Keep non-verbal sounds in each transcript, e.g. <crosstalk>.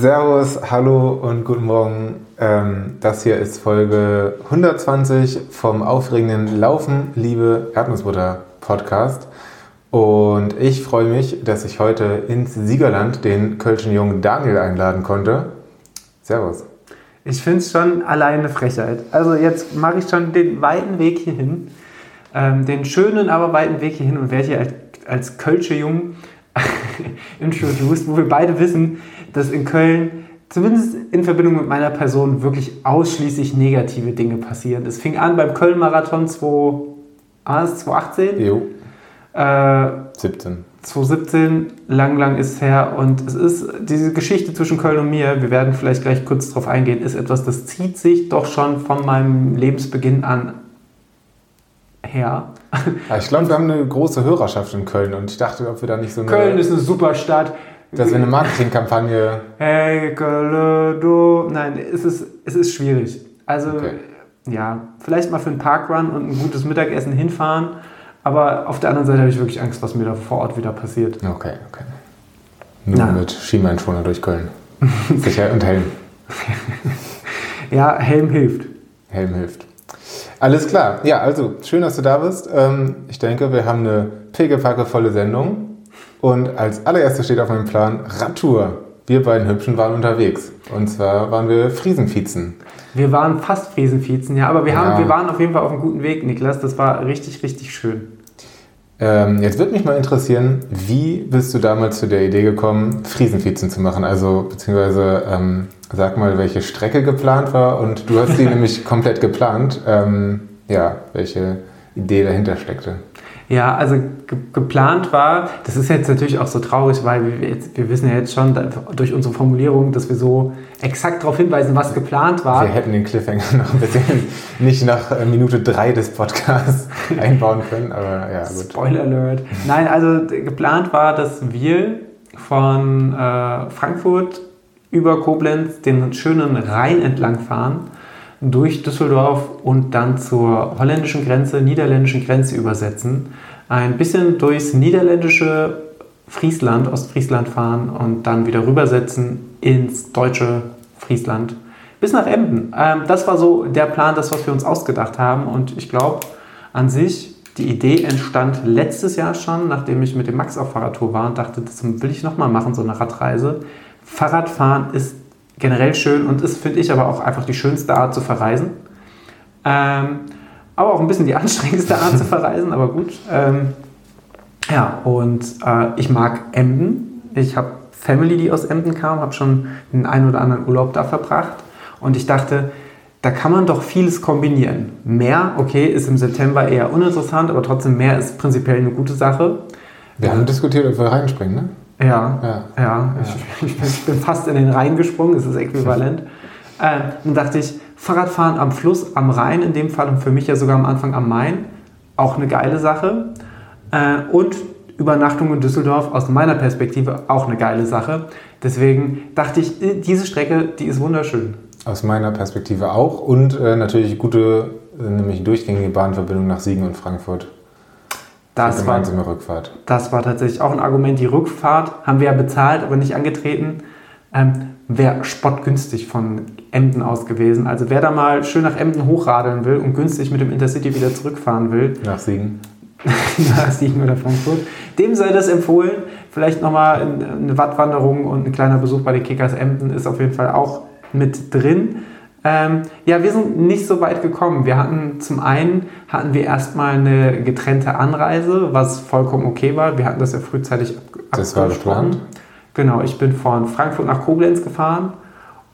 Servus, hallo und guten Morgen. Ähm, das hier ist Folge 120 vom aufregenden Laufen, Liebe Erdnussbutter Podcast. Und ich freue mich, dass ich heute ins Siegerland den kölschen Jungen Daniel einladen konnte. Servus. Ich finde es schon alleine eine Frechheit. Also jetzt mache ich schon den weiten Weg hierhin. Ähm, den schönen, aber weiten Weg hierhin und werde hier als, als Kölsche Jungen <laughs> introduced, wo wir beide wissen, dass in Köln zumindest in Verbindung mit meiner Person wirklich ausschließlich negative Dinge passieren. Es fing an beim Köln-Marathon 2018. Jo. Äh, 17. 2017, lang, lang ist es her. Und es ist diese Geschichte zwischen Köln und mir, wir werden vielleicht gleich kurz darauf eingehen, ist etwas, das zieht sich doch schon von meinem Lebensbeginn an her. Ich glaube, wir haben eine große Hörerschaft in Köln und ich dachte, ob wir da nicht so eine. Köln ist eine super Stadt. dass wir eine Marketingkampagne. Hey, Köln, du. Nein, es ist, es ist schwierig. Also, Okay. ja, vielleicht mal für einen Parkrun und ein gutes Mittagessen hinfahren. Aber auf der anderen Seite habe ich wirklich Angst, was mir da vor Ort wieder passiert. Okay, okay. Nur Na. mit Schienbeinschoner durch Köln. Sicher und Helm. <laughs> Ja, Helm hilft. Helm hilft. Alles klar. Ja, also schön, dass du da bist. Ähm, Ich denke, wir haben eine pickepackevolle Sendung. Und als allererstes steht auf meinem Plan Radtour. Wir beiden Hübschen waren unterwegs. Und zwar waren wir Friesenvizen. Wir waren fast Friesenvizen, ja, aber wir, haben, Ja. wir waren auf jeden Fall auf einem guten Weg, Niklas. Das war richtig, richtig schön. Ähm, jetzt würde mich mal interessieren, wie bist du damals zu der Idee gekommen, Friesenvizen zu machen? Also, beziehungsweise, ähm, sag mal, welche Strecke geplant war. Und du hast sie <laughs> nämlich komplett geplant. Ähm, ja, welche Idee dahinter steckte. Ja, also ge geplant war, das ist jetzt natürlich auch so traurig, weil wir, jetzt, wir wissen ja jetzt schon durch unsere Formulierung, dass wir so exakt darauf hinweisen, was geplant war. Wir hätten den Cliffhanger noch ein bisschen <laughs> nicht nach äh, Minute drei des Podcasts <laughs> einbauen können, aber ja, gut. Spoiler Alert. Nein, also geplant war, dass wir von äh, Frankfurt über Koblenz den schönen Rhein entlang fahren, durch Düsseldorf und dann zur holländischen Grenze, niederländischen Grenze übersetzen, ein bisschen durchs niederländische Friesland, Ostfriesland fahren und dann wieder rübersetzen ins deutsche Friesland bis nach Emden. Ähm, das war so der Plan, das, was wir uns ausgedacht haben. Und ich glaube, an sich, die Idee entstand letztes Jahr schon, nachdem ich mit dem Max auf Fahrradtour war und dachte, das will ich nochmal machen, so eine Radreise. Fahrradfahren ist generell schön und ist, finde ich, aber auch einfach die schönste Art zu verreisen. Ähm, aber auch ein bisschen die <laughs> anstrengendste Art zu verreisen, aber gut. Ähm, ja, und äh, ich mag Emden. Ich habe Family, die aus Emden kam, habe schon den einen oder anderen Urlaub da verbracht. Und ich dachte, da kann man doch vieles kombinieren. Meer, okay, ist im September eher uninteressant, aber trotzdem Meer ist prinzipiell eine gute Sache. Wir haben diskutiert, ob wir reinspringen, ne? Ja, Ja. ja, Ich, <laughs> ich, bin, fast in den Rhein gesprungen, es ist äquivalent. <laughs> Ähm, dann dachte ich, Fahrradfahren am Fluss, am Rhein in dem Fall und für mich ja sogar am Anfang am Main, auch eine geile Sache. Äh, und Übernachtung in Düsseldorf aus meiner Perspektive auch eine geile Sache. Deswegen dachte ich, äh, diese Strecke, die ist wunderschön. Aus meiner Perspektive auch. Und äh, natürlich gute, äh, nämlich durchgängige Bahnverbindung nach Siegen und Frankfurt. Das war, Rückfahrt. das war tatsächlich auch ein Argument. Die Rückfahrt haben wir ja bezahlt, aber nicht angetreten. Ähm, Wäre spottgünstig von Emden aus gewesen. Also wer da mal schön nach Emden hochradeln will und günstig mit dem Intercity wieder zurückfahren will, <laughs> Nach Siegen. nach Siegen oder Frankfurt, dem sei das empfohlen. Vielleicht nochmal eine Wattwanderung und ein kleiner Besuch bei den Kickers Emden ist auf jeden Fall auch mit drin. Ähm, ja, wir sind nicht so weit gekommen. Wir hatten zum einen hatten wir erstmal eine getrennte Anreise, was vollkommen okay war. Wir hatten das ja frühzeitig Das war abgesprochen. geplant. Genau, ich bin von Frankfurt nach Koblenz gefahren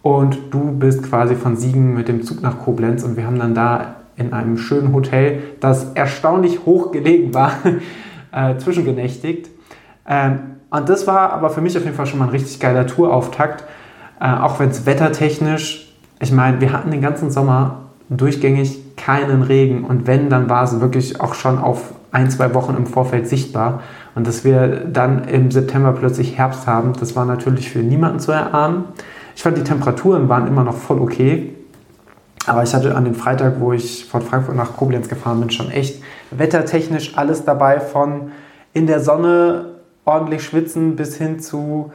und du bist quasi von Siegen mit dem Zug nach Koblenz und wir haben dann da in einem schönen Hotel, das erstaunlich hoch gelegen war, <laughs> äh, zwischengenächtigt. Ähm, und das war aber für mich auf jeden Fall schon mal ein richtig geiler Tourauftakt, äh, auch wenn es wettertechnisch, ich meine, wir hatten den ganzen Sommer durchgängig keinen Regen und wenn, dann war es wirklich auch schon auf ein, zwei Wochen im Vorfeld sichtbar. Und dass wir dann im September plötzlich Herbst haben, das war natürlich für niemanden zu erahnen. Ich fand, die Temperaturen waren immer noch voll okay. Aber ich hatte an dem Freitag, wo ich von Frankfurt nach Koblenz gefahren bin, schon echt wettertechnisch alles dabei, von in der Sonne ordentlich schwitzen bis hin zu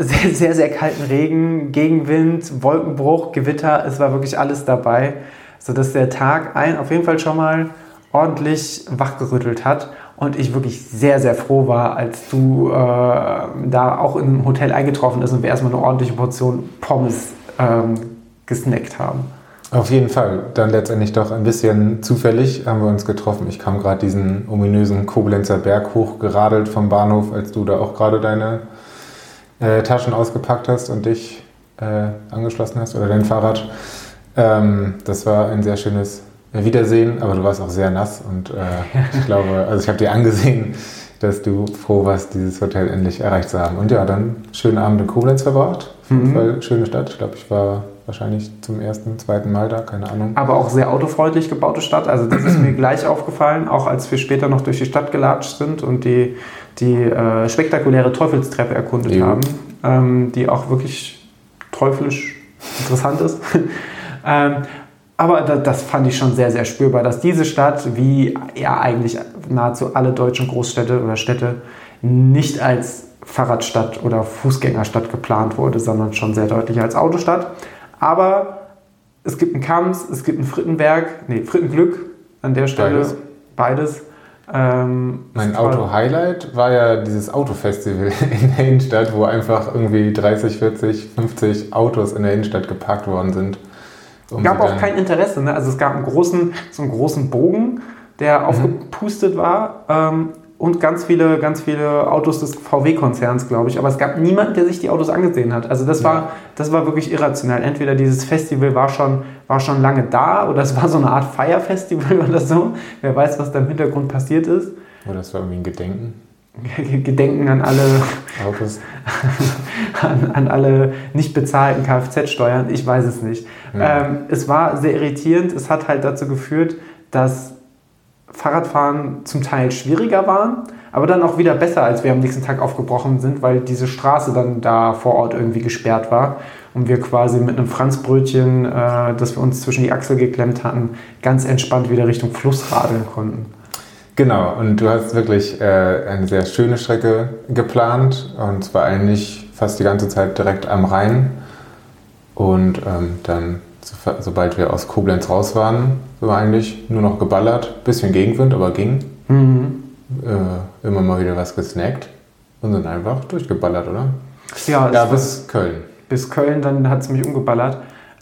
sehr, sehr, sehr kalten Regen, Gegenwind, Wolkenbruch, Gewitter. Es war wirklich alles dabei, sodass der Tag ein auf jeden Fall schon mal ordentlich wachgerüttelt hat und ich wirklich sehr, sehr froh war, als du äh, da auch im Hotel eingetroffen bist und wir erstmal eine ordentliche Portion Pommes ähm, gesnackt haben. Auf jeden Fall. Dann letztendlich doch ein bisschen zufällig haben wir uns getroffen. Ich kam gerade diesen ominösen Koblenzer Berg hochgeradelt vom Bahnhof, als du da auch gerade deine äh, Taschen ausgepackt hast und dich äh, angeschlossen hast oder dein Fahrrad. Ähm, das war ein sehr schönes Wiedersehen, aber du warst auch sehr nass und äh, <laughs> ich glaube, also ich habe dir angesehen, dass du froh warst, dieses Hotel endlich erreicht zu haben. Und ja, dann schönen Abend in Koblenz verbracht. Mhm. Voll schöne Stadt. Ich glaube, ich war wahrscheinlich zum ersten, zweiten Mal da, keine Ahnung. Aber auch sehr autofreundlich gebaute Stadt. Also das ist <clears throat> mir gleich aufgefallen, auch als wir später noch durch die Stadt gelatscht sind und die die äh, spektakuläre Teufelstreppe erkundet jo. haben, ähm, die auch wirklich teuflisch interessant ist. <laughs> ähm, aber das, das, fand ich schon sehr, sehr spürbar, dass diese Stadt, wie ja eigentlich nahezu alle deutschen Großstädte oder Städte, nicht als Fahrradstadt oder Fußgängerstadt geplant wurde, sondern schon sehr deutlich als Autostadt. Aber es gibt einen Kams, es gibt einen Frittenberg, nee, Frittenglück an der Stelle, beides. beides. Ähm, mein Auto-Highlight war ja dieses Autofestival <laughs> in der Innenstadt, wo einfach irgendwie 30, 40, 50 Autos in der Innenstadt geparkt worden sind. Es um gab auch kein Interesse. Ne? Also es gab einen großen, so einen großen Bogen, der mhm. aufgepustet war. Ähm, und ganz viele, ganz viele Autos des VW-Konzerns, glaube ich. Aber es gab niemanden, der sich die Autos angesehen hat. Also das, ja. war, das war wirklich irrational. Entweder dieses Festival war schon, war schon lange da oder es war so eine Art Feierfestival <laughs> oder so. Wer weiß, was da im Hintergrund passiert ist. Oder es war irgendwie ein Gedenken. <laughs> Gedenken an alle Autos. <laughs> an, an, alle nicht bezahlten Kfz-Steuern. Ich weiß es nicht. Ja. Ähm, es war sehr irritierend. Es hat halt dazu geführt, dass Fahrradfahren zum Teil schwieriger waren, aber dann auch wieder besser, als wir am nächsten Tag aufgebrochen sind, weil diese Straße dann da vor Ort irgendwie gesperrt war und wir quasi mit einem Franzbrötchen, äh, das wir uns zwischen die Achsel geklemmt hatten, ganz entspannt wieder Richtung Fluss radeln konnten. Genau, und du hast wirklich äh, eine sehr schöne Strecke geplant und zwar eigentlich fast die ganze Zeit direkt am Rhein und ähm, dann sobald wir aus Koblenz raus waren, sind wir eigentlich nur noch geballert. Bisschen Gegenwind, aber ging. Mhm. Äh, immer mal wieder was gesnackt und sind einfach durchgeballert, oder? Ja, ja bis Köln. Bis Köln, dann hat es mich umgeballert.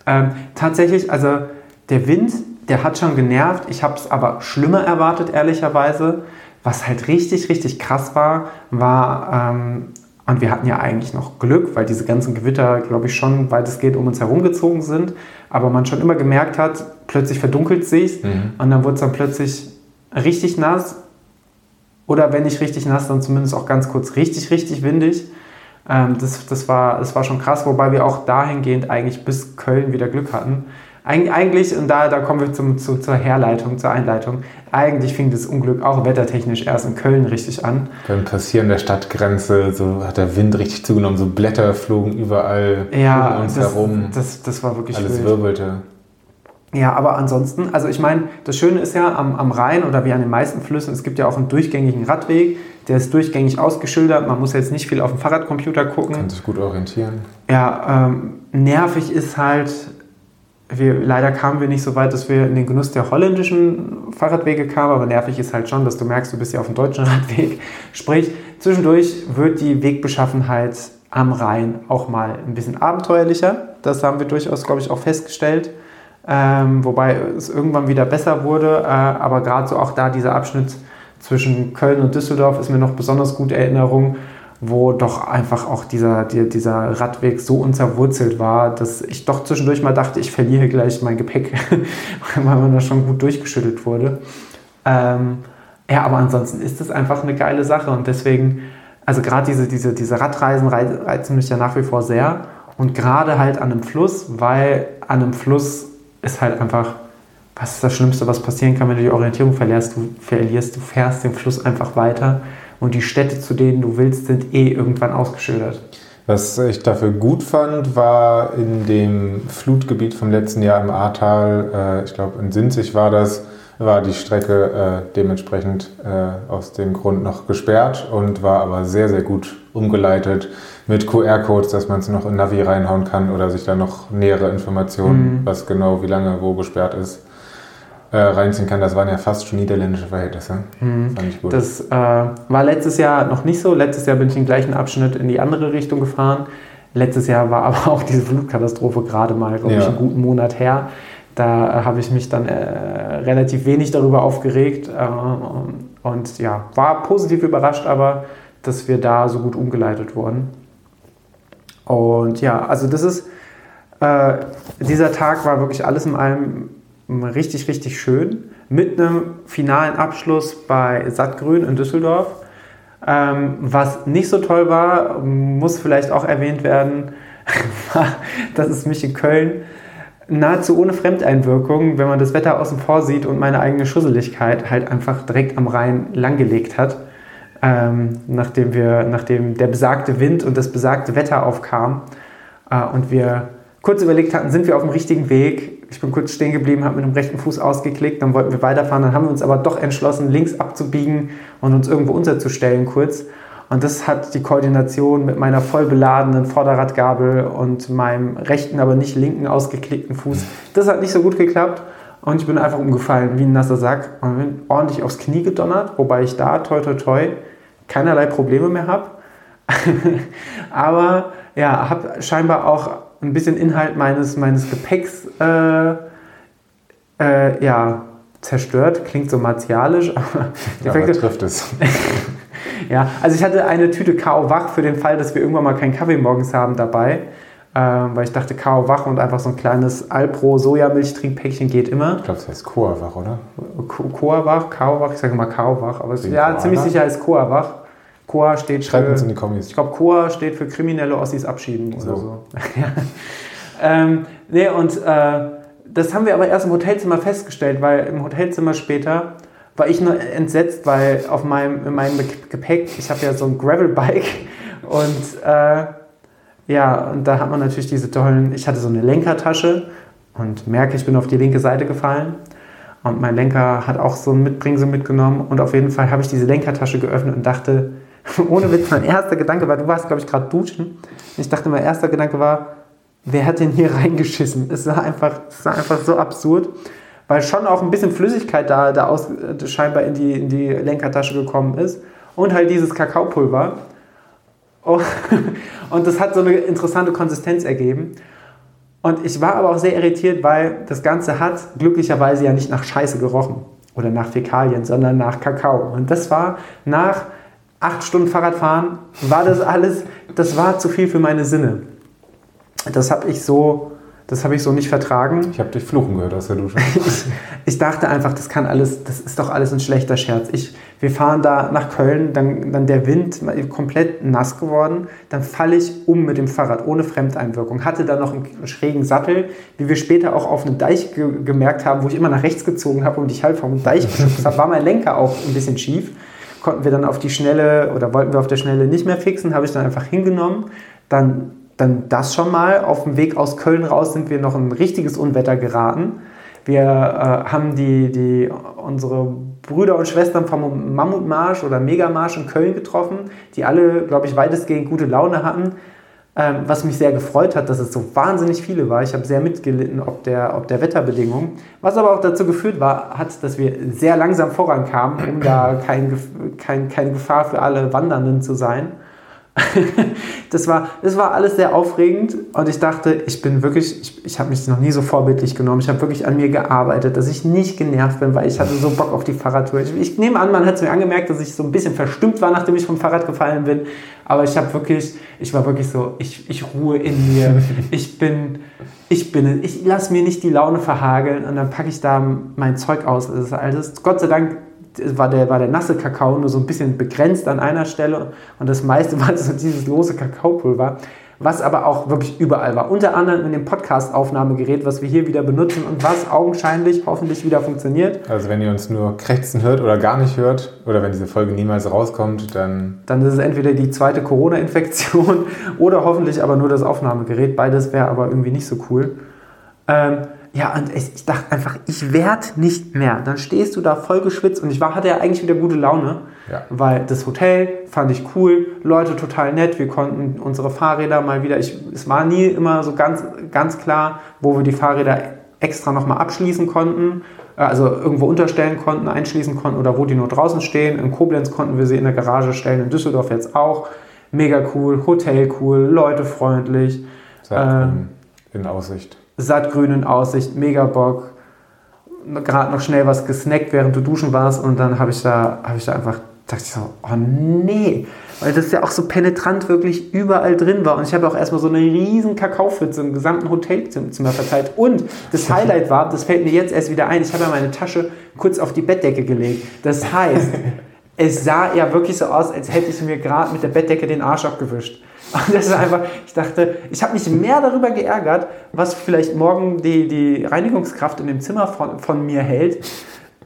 Ähm, tatsächlich, also der Wind, der hat schon genervt. Ich habe es aber schlimmer erwartet, ehrlicherweise. Was halt richtig, richtig krass war, war ähm, und wir hatten ja eigentlich noch Glück, weil diese ganzen Gewitter, glaube ich, schon weitestgehend um uns herumgezogen sind. Aber man schon immer gemerkt hat, plötzlich verdunkelt sich mhm. und dann wurde es dann plötzlich richtig nass. Oder wenn nicht richtig nass, dann zumindest auch ganz kurz richtig, richtig windig. Ähm, das, das, war, das war schon krass, wobei wir auch dahingehend eigentlich bis Köln wieder Glück hatten. Eig eigentlich, und da, da kommen wir zum, zu, zur Herleitung, zur Einleitung, eigentlich fing das Unglück auch wettertechnisch erst in Köln richtig an. Beim Passieren der Stadtgrenze so hat der Wind richtig zugenommen, so Blätter flogen überall ja, um uns das, herum. Das, das war wirklich Alles wild. wirbelte. Ja, aber ansonsten, also ich meine, das Schöne ist ja am, am Rhein oder wie an den meisten Flüssen, es gibt ja auch einen durchgängigen Radweg, der ist durchgängig ausgeschildert, man muss jetzt nicht viel auf dem Fahrradcomputer gucken. Kann sich gut orientieren. Ja, ähm, nervig ist halt, wir, leider kamen wir nicht so weit, dass wir in den Genuss der holländischen Fahrradwege kamen, aber nervig ist halt schon, dass du merkst, du bist ja auf dem deutschen <laughs> Radweg. Sprich, zwischendurch wird die Wegbeschaffenheit am Rhein auch mal ein bisschen abenteuerlicher. Das haben wir durchaus, glaube ich, auch festgestellt. Ähm, wobei es irgendwann wieder besser wurde, äh, aber gerade so auch da dieser Abschnitt zwischen Köln und Düsseldorf ist mir noch besonders gut Erinnerung wo doch einfach auch dieser, dieser Radweg so unzerwurzelt war, dass ich doch zwischendurch mal dachte, ich verliere gleich mein Gepäck, <laughs> weil man da schon gut durchgeschüttelt wurde. Ähm, ja, aber ansonsten ist es einfach eine geile Sache und deswegen, also gerade diese, diese, diese Radreisen reizen mich ja nach wie vor sehr und gerade halt an einem Fluss, weil an einem Fluss ist halt einfach, was ist das Schlimmste, was passieren kann, wenn du die Orientierung verlierst? Du verlierst, du fährst den Fluss einfach weiter und die Städte, zu denen du willst, sind eh irgendwann ausgeschildert. Was ich dafür gut fand, war in dem Flutgebiet vom letzten Jahr im Ahrtal, äh, ich glaube in Sinzig war das, war die Strecke äh, dementsprechend äh, aus dem Grund noch gesperrt und war aber sehr, sehr gut umgeleitet mit QR-Codes, dass man es noch in Navi reinhauen kann oder sich da noch nähere Informationen, mhm. was genau, wie lange wo gesperrt ist, äh, reinziehen kann. Das waren ja fast schon niederländische Verhältnisse. Mhm. Fand ich gut. Das äh, war letztes Jahr noch nicht so. Letztes Jahr bin ich den gleichen Abschnitt in die andere Richtung gefahren. Letztes Jahr war <laughs> aber auch diese Flutkatastrophe gerade mal, glaube ja. ich, einen guten Monat her. Da äh, habe ich mich dann äh, relativ wenig darüber aufgeregt äh, und ja, war positiv überrascht, aber dass wir da so gut umgeleitet wurden. Und ja, also das ist, äh, dieser Tag war wirklich alles in allem richtig, richtig schön. Mit einem finalen Abschluss bei Sattgrün in Düsseldorf. Ähm, was nicht so toll war, muss vielleicht auch erwähnt werden, <laughs> dass es mich in Köln nahezu ohne Fremdeinwirkung, wenn man das Wetter außen vor sieht und meine eigene Schusseligkeit halt einfach direkt am Rhein langgelegt hat. Ähm, nachdem, wir, nachdem der besagte Wind und das besagte Wetter aufkam äh, und wir kurz überlegt hatten, sind wir auf dem richtigen Weg. Ich bin kurz stehen geblieben, habe mit dem rechten Fuß ausgeklickt, dann wollten wir weiterfahren, dann haben wir uns aber doch entschlossen, links abzubiegen und uns irgendwo unterzustellen kurz. Und das hat die Koordination mit meiner voll beladenen Vorderradgabel und meinem rechten, aber nicht linken ausgeklickten Fuß, das hat nicht so gut geklappt. Und ich bin einfach umgefallen wie ein nasser Sack und bin ordentlich aufs Knie gedonnert, wobei ich da, toi, toi, toi, keinerlei Probleme mehr habe. <laughs> aber ja, habe scheinbar auch ein bisschen Inhalt meines, meines Gepäcks äh, äh, ja, zerstört. Klingt so martialisch, aber, ja, <laughs> aber trifft es. <laughs> Ja, also ich hatte eine Tüte Kao Wach für den Fall, dass wir irgendwann mal keinen Kaffee morgens haben dabei. Ähm, weil ich dachte, Kao Wach und einfach so ein kleines Alpro Sojamilchtrinkpäckchen geht immer. Ich glaube, das heißt Koa Wach, oder? Koa Wach, Kao Wach, ich sage mal Kao Wach, aber es, ja, ziemlich sicher ist Koa Wach. Koa steht Schreibt für. uns in die Kommis. Ich glaube, Koa steht für kriminelle Ossis abschieben so. oder so. <laughs> ähm, nee, und äh, das haben wir aber erst im Hotelzimmer festgestellt, weil im Hotelzimmer später war ich nur entsetzt, weil auf meinem, in meinem Gepäck, ich habe ja so ein Gravelbike <laughs> und äh, ja, und da hat man natürlich diese tollen, ich hatte so eine Lenkertasche und merke, ich bin auf die linke Seite gefallen und mein Lenker hat auch so ein Mitbringsel mitgenommen und auf jeden Fall habe ich diese Lenkertasche geöffnet und dachte, <laughs> ohne Witz, mein erster Gedanke war, du warst, glaube ich, gerade duschen. Ich dachte, mein erster Gedanke war, wer hat denn hier <laughs> reingeschissen? Es war einfach, es war einfach so absurd weil schon auch ein bisschen Flüssigkeit da, da aus, scheinbar in die, in die Lenkertasche gekommen ist. Und halt dieses Kakaopulver. Oh, <laughs> und das hat so eine interessante Konsistenz ergeben. Und ich war aber auch sehr irritiert, weil das Ganze hat glücklicherweise ja nicht nach Scheiße gerochen oder nach Fäkalien, sondern nach Kakao. Und das war nach acht Stunden Fahrradfahren, war das alles, das war zu viel für meine Sinne. Das habe ich so das habe ich so nicht vertragen. Ich habe dich fluchen gehört aus der Dusche. <laughs> ich, ich, dachte einfach, das kann alles, das ist doch alles ein schlechter Scherz. Ich, wir fahren da nach Köln, dann, dann der Wind komplett nass geworden, dann falle ich um mit dem Fahrrad ohne Fremdeinwirkung. Hatte da noch einen schrägen Sattel, wie wir später auch auf einem Deich ge gemerkt haben, wo ich immer nach rechts gezogen habe und ich halb vom Deich geschubst habe, war mein Lenker auch ein bisschen schief. Konnten wir dann auf die Schnelle oder wollten wir auf der Schnelle nicht mehr fixen, habe ich dann einfach hingenommen. Dann dann das schon mal. Auf dem Weg aus Köln raus sind wir noch in ein richtiges Unwetter geraten. Wir äh, haben die, die, unsere Brüder und Schwestern vom Mammutmarsch oder Megamarsch in Köln getroffen, die alle, glaube ich, weitestgehend gute Laune hatten. Ähm, was mich sehr gefreut hat, dass es so wahnsinnig viele war. Ich habe sehr mitgelitten ob der, ob der Wetterbedingungen. Was aber auch dazu geführt war, hat, dass wir sehr langsam vorankamen, um da kein, kein, keine Gefahr für alle Wandernden zu sein. <laughs> das, war, das war alles sehr aufregend und ich dachte, ich bin wirklich, ich, ich habe mich noch nie so vorbildlich genommen. Ich habe wirklich an mir gearbeitet, dass ich nicht genervt bin, weil ich hatte so Bock auf die Fahrradtour. Ich, ich nehme an, man hat es mir angemerkt, dass ich so ein bisschen verstimmt war, nachdem ich vom Fahrrad gefallen bin. Aber ich habe wirklich, ich war wirklich so, ich, ich ruhe in mir. <laughs> Ich bin, ich bin, ich lasse mir nicht die Laune verhageln und dann packe ich da mein Zeug aus. Alles, Gott sei Dank war der, war der nasse Kakao nur so ein bisschen begrenzt an einer Stelle und das meiste <laughs> war so dieses lose Kakaopulver, was aber auch wirklich überall war. Unter anderem in dem Podcast-Aufnahmegerät, was wir hier wieder benutzen und was augenscheinlich hoffentlich wieder funktioniert. Also wenn ihr uns nur krächzen hört oder gar nicht hört oder wenn diese Folge niemals rauskommt, dann... Dann ist es entweder die zweite Corona-Infektion <laughs> oder hoffentlich aber nur das Aufnahmegerät. Beides wäre aber irgendwie nicht so cool. Ähm, ja, und ich, dachte einfach, ich werde nicht mehr. Dann stehst du da voll geschwitzt und ich war, hatte ja eigentlich wieder gute Laune, Ja. weil das Hotel fand ich cool, Leute total nett, wir konnten unsere Fahrräder mal wieder, ich, es war nie immer so ganz, ganz klar, wo wir die Fahrräder extra nochmal abschließen konnten, äh, also irgendwo unterstellen konnten, einschließen konnten oder wo die nur draußen stehen. In Koblenz konnten wir sie in der Garage stellen, in Düsseldorf jetzt auch. Mega cool, Hotel cool, Leute freundlich. Saatgrün in Aussicht. Sattgrün in Aussicht, mega Bock. Gerade noch schnell was gesnackt, während du duschen warst und dann habe ich da, habe ich da einfach, dachte ich so, oh nee, weil das ja auch so penetrant wirklich überall drin war und ich habe auch erstmal so eine riesen Kakaopfütze im gesamten Hotelzimmer verteilt und das <laughs> Highlight war, das fällt mir jetzt erst wieder ein, ich habe ja meine Tasche kurz auf die Bettdecke gelegt. Das heißt, <laughs> es sah ja wirklich so aus, als hätte ich mir gerade mit der Bettdecke den Arsch abgewischt. Und das ist einfach, ich dachte, ich habe mich mehr darüber geärgert, was vielleicht morgen die, die Reinigungskraft in dem Zimmer von, von mir hält,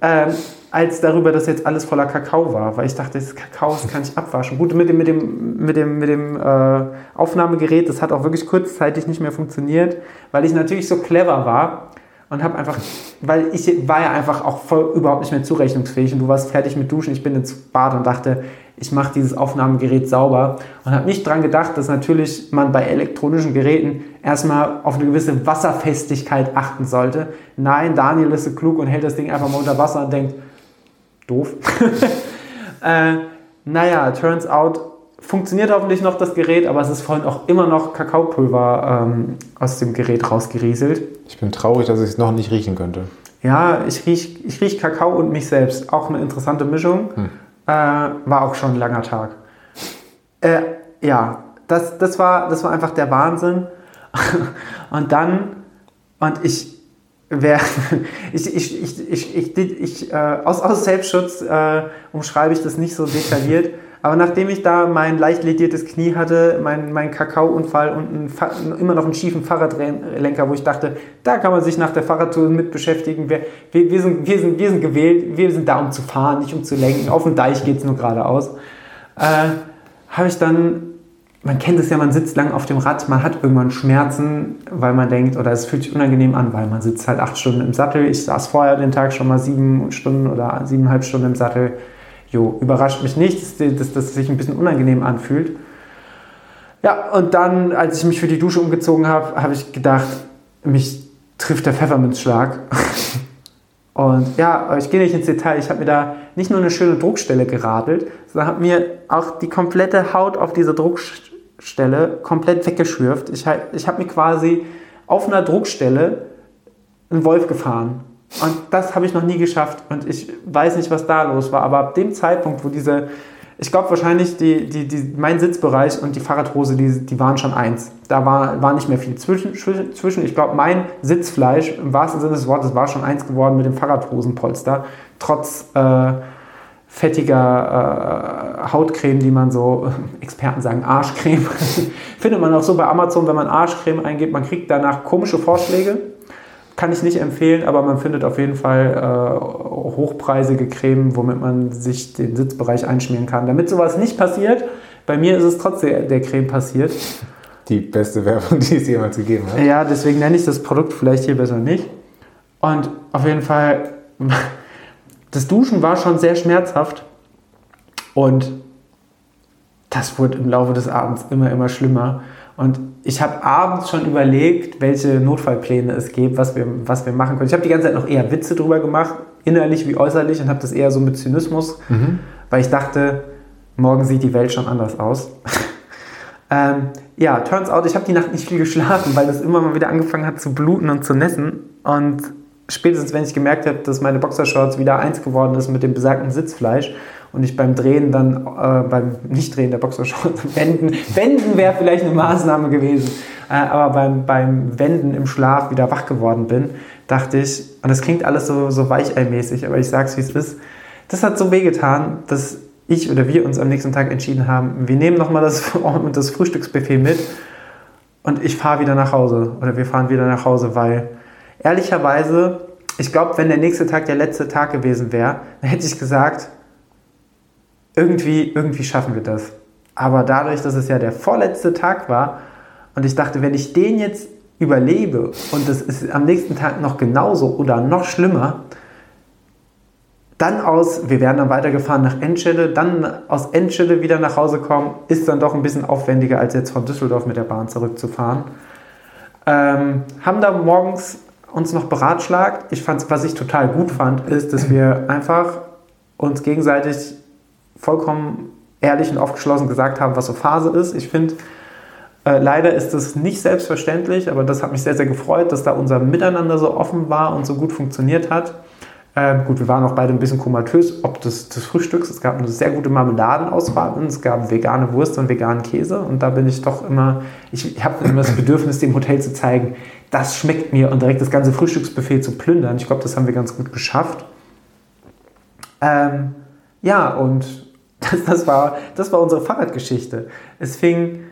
ähm, als darüber, dass jetzt alles voller Kakao war. Weil ich dachte, das Kakao das kann ich abwaschen. Gut, mit dem, mit dem, mit dem, mit dem äh, Aufnahmegerät, das hat auch wirklich kurzzeitig nicht mehr funktioniert, weil ich natürlich so clever war und habe einfach, weil ich war ja einfach auch voll überhaupt nicht mehr zurechnungsfähig und du warst fertig mit Duschen, ich bin ins Bad und dachte, ich mache dieses Aufnahmegerät sauber und habe nicht dran gedacht, dass natürlich man bei elektronischen Geräten erstmal auf eine gewisse Wasserfestigkeit achten sollte. Nein, Daniel ist so klug und hält das Ding einfach mal unter Wasser und denkt, doof. <laughs> äh, naja, turns out, funktioniert hoffentlich noch das Gerät, aber es ist vorhin auch immer noch Kakaopulver ähm, aus dem Gerät rausgerieselt. Ich bin traurig, dass ich es noch nicht riechen könnte. Ja, ich rieche ich riech Kakao und mich selbst. Auch eine interessante Mischung. Äh, war auch schon ein langer Tag. Äh, ja, das, das, war, das war einfach der Wahnsinn. <laughs> und dann, und ich, wer, <laughs> ich, ich, ich, ich, ich, ich, äh, aus, aus Selbstschutz äh, umschreibe ich das nicht so detailliert. <laughs> Aber nachdem ich da mein leicht lediertes Knie hatte, mein, mein Kakaounfall und immer noch einen schiefen Fahrradlenker, wo ich dachte, da kann man sich nach der Fahrradtour mit beschäftigen. Wir, wir, wir, sind, wir, sind, wir sind gewählt, wir sind da, um zu fahren, nicht um zu lenken. Auf dem Deich geht es nur geradeaus. Äh, Habe ich dann, man kennt es ja, man sitzt lang auf dem Rad, man hat irgendwann Schmerzen, weil man denkt, oder es fühlt sich unangenehm an, weil man sitzt halt acht Stunden im Sattel. Ich saß vorher den Tag schon mal sieben Stunden oder siebeneinhalb Stunden im Sattel. Jo, überrascht mich nicht, dass, dass, es sich ein bisschen unangenehm anfühlt. Ja, und dann, als ich mich für die Dusche umgezogen habe, habe ich gedacht, mich trifft der Pfefferminzschlag. <laughs> Und ja, ich gehe nicht ins Detail. Ich habe mir da nicht nur eine schöne Druckstelle geradelt, sondern habe mir auch die komplette Haut auf dieser Druckstelle komplett weggeschürft. Ich, ich habe mir quasi auf einer Druckstelle einen Wolf gefahren. Und das habe ich noch nie geschafft. Und ich weiß nicht, was da los war. Aber ab dem Zeitpunkt, wo diese, ich glaube wahrscheinlich, die, die, die, mein Sitzbereich und die Fahrradhose, die, die waren schon eins. Da war, war nicht mehr viel zwischen. zwischen. Ich glaube, mein Sitzfleisch, im wahrsten Sinne des Wortes, war schon eins geworden mit dem Fahrradhosenpolster. Trotz äh, fettiger äh, Hautcreme, die man so, <laughs> Experten sagen Arschcreme, <laughs> findet man auch so bei Amazon, wenn man Arschcreme eingibt. Man kriegt danach komische Vorschläge. Kann ich nicht empfehlen, aber man findet auf jeden Fall äh, hochpreisige Creme, womit man sich den Sitzbereich einschmieren kann. Damit sowas nicht passiert, bei mir ist es trotzdem der Creme passiert. Die beste Werbung, <laughs> die es jemals gegeben hat. Ja, deswegen nenne ich das Produkt vielleicht hier besser nicht. Und auf jeden Fall, <laughs> das Duschen war schon sehr schmerzhaft. Und das wurde im Laufe des Abends immer, immer schlimmer. Und ich habe abends schon überlegt, welche Notfallpläne es gibt, was wir, was wir machen können. Ich habe die ganze Zeit noch eher Witze drüber gemacht, innerlich wie äußerlich, und habe das eher so mit Zynismus, weil ich dachte, morgen sieht die Welt schon anders aus. <laughs> ähm, ja, turns out, ich habe die Nacht nicht viel geschlafen, weil das immer mal wieder angefangen hat zu bluten und zu nässen. Und spätestens, wenn ich gemerkt habe, dass meine Boxershorts wieder eins geworden ist mit dem besagten Sitzfleisch und ich beim Drehen dann, äh, beim Nicht-Drehen der Boxershorts, <laughs> Wenden, Wenden wäre vielleicht eine Maßnahme gewesen, äh, aber beim, beim Wenden im Schlaf wieder wach geworden bin, dachte ich, und das klingt alles so, so weicheilmäßig, aber ich sag's wie es ist, das hat so wehgetan, dass ich oder wir uns am nächsten Tag entschieden haben, wir nehmen nochmal das, <laughs> das Frühstücksbuffet mit und ich fahre wieder nach Hause oder wir fahren wieder nach Hause, weil ehrlicherweise, ich glaube, wenn der nächste Tag der letzte Tag gewesen wäre, dann hätte ich gesagt, irgendwie, irgendwie schaffen wir das. Aber dadurch, dass es ja der vorletzte Tag war und ich dachte, wenn ich den jetzt überlebe und das ist am nächsten Tag noch genauso oder noch schlimmer, dann aus, wir werden dann weitergefahren nach Enschede, dann aus Enschede wieder nach Hause kommen, ist dann doch ein bisschen aufwendiger, als jetzt von Düsseldorf mit der Bahn zurückzufahren. Ähm, haben da morgens uns noch beratschlagt. Ich fand, was ich total gut fand, ist, dass wir einfach uns gegenseitig vollkommen ehrlich und aufgeschlossen gesagt haben, was so Phase ist. Ich finde, äh, leider ist das nicht selbstverständlich, aber das hat mich sehr, sehr gefreut, dass da unser Miteinander so offen war und so gut funktioniert hat. Ähm, gut, wir waren auch beide ein bisschen komatös, ob des, des Frühstücks. Es gab eine sehr gute Marmeladenauswahl und es gab vegane Wurst und veganen Käse. Und da bin ich doch immer, ich, ich habe immer das Bedürfnis, dem Hotel zu zeigen, das schmeckt mir und direkt das ganze Frühstücksbuffet zu plündern. Ich glaube, das haben wir ganz gut geschafft. Ähm, ja, und das, das, war, das war unsere Fahrradgeschichte. Es fing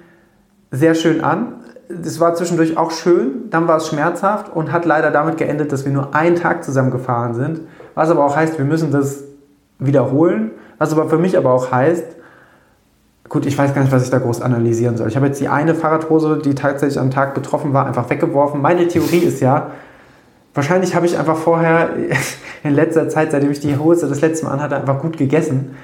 sehr schön an es war zwischendurch auch schön, dann war es schmerzhaft und hat leider damit geendet, dass wir nur einen Tag zusammen gefahren sind. Was aber auch heißt, wir müssen das wiederholen. Was aber für mich aber auch heißt, gut, ich weiß gar nicht, was ich da groß analysieren soll. Ich habe jetzt die eine Fahrradhose, die tatsächlich am Tag betroffen war, einfach weggeworfen. Meine Theorie ist ja, wahrscheinlich habe ich einfach vorher <laughs> in letzter Zeit, seitdem ich die Hose das letzte Mal anhatte, einfach gut gegessen.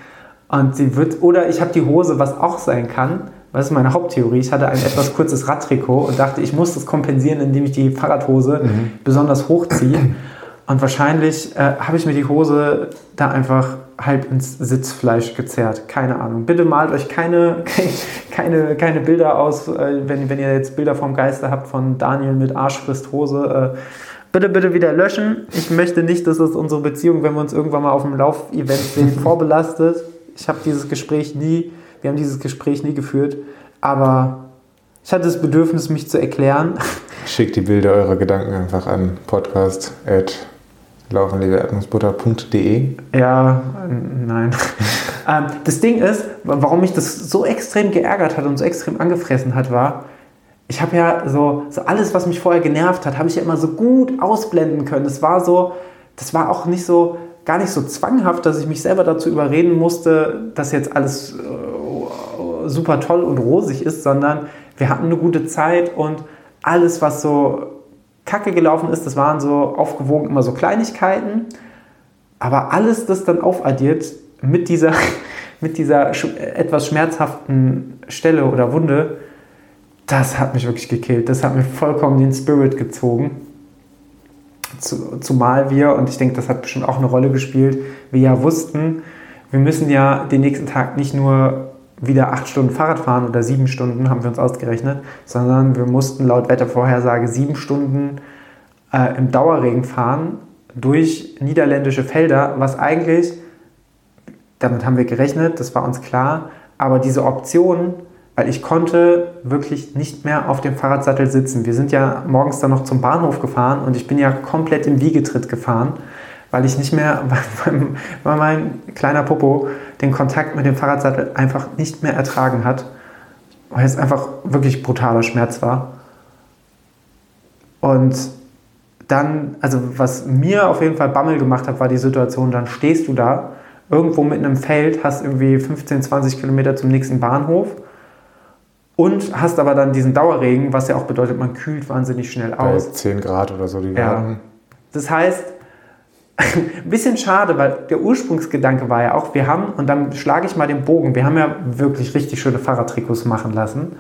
Und sie wird, oder ich habe die Hose, was auch sein kann, das ist meine Haupttheorie. Ich hatte ein etwas kurzes Radtrikot und dachte, ich muss das kompensieren, indem ich die Fahrradhose mhm. besonders hochziehe. Und wahrscheinlich äh, habe ich mir die Hose da einfach halb ins Sitzfleisch gezerrt. Keine Ahnung. Bitte malt euch keine, <laughs> keine, keine Bilder aus, äh, wenn, wenn ihr jetzt Bilder vom Geiste habt von Daniel mit Arschfristhose. Äh, bitte, bitte wieder löschen. Ich möchte nicht, dass es unsere Beziehung, wenn wir uns irgendwann mal auf dem Laufevent sehen, <laughs> vorbelastet. Ich habe dieses Gespräch nie wir haben dieses Gespräch nie geführt, aber ich hatte das Bedürfnis, mich zu erklären. <laughs> Schickt die Bilder eurer Gedanken einfach an podcast laufenlegeerdnussbutter.de. Ja, nein. <laughs> Ähm, das Ding ist, warum mich das so extrem geärgert hat und so extrem angefressen hat, war, ich habe ja so, so alles, was mich vorher genervt hat, habe ich ja immer so gut ausblenden können. Es war so, das war auch nicht so, gar nicht so zwanghaft, dass ich mich selber dazu überreden musste, dass jetzt alles äh, super toll und rosig ist, sondern wir hatten eine gute Zeit und alles, was so kacke gelaufen ist, das waren so aufgewogen immer so Kleinigkeiten. Aber alles, das dann aufaddiert mit dieser, <laughs> mit dieser etwas schmerzhaften Stelle oder Wunde, das hat mich wirklich gekillt. Das hat mir vollkommen den Spirit gezogen. Zumal wir, und ich denke, das hat bestimmt auch eine Rolle gespielt, wir ja wussten, wir müssen ja den nächsten Tag nicht nur wieder acht Stunden Fahrrad fahren oder sieben Stunden, haben wir uns ausgerechnet, sondern wir mussten laut Wettervorhersage sieben Stunden äh, im Dauerregen fahren durch niederländische Felder, was eigentlich, damit haben wir gerechnet, das war uns klar, aber diese Option, weil ich konnte wirklich nicht mehr auf dem Fahrradsattel sitzen. Wir sind ja morgens dann noch zum Bahnhof gefahren und ich bin ja komplett im Wiegetritt gefahren weil ich nicht mehr, <laughs> weil mein kleiner Popo den Kontakt mit dem Fahrradsattel einfach nicht mehr ertragen hat, weil es einfach wirklich brutaler Schmerz war. Und dann, also was mir auf jeden Fall Bammel gemacht hat, war die Situation, dann stehst du da, irgendwo mitten im Feld, hast irgendwie 15, 20 Kilometer zum nächsten Bahnhof und hast aber dann diesen Dauerregen, was ja auch bedeutet, man kühlt wahnsinnig schnell aus. Bei 10 Grad oder so, die ja. Werden. Das heißt, ein <laughs> bisschen schade, weil der Ursprungsgedanke war ja auch, wir haben, und dann schlage ich mal den Bogen, wir haben ja wirklich richtig schöne Fahrradtrikots machen lassen.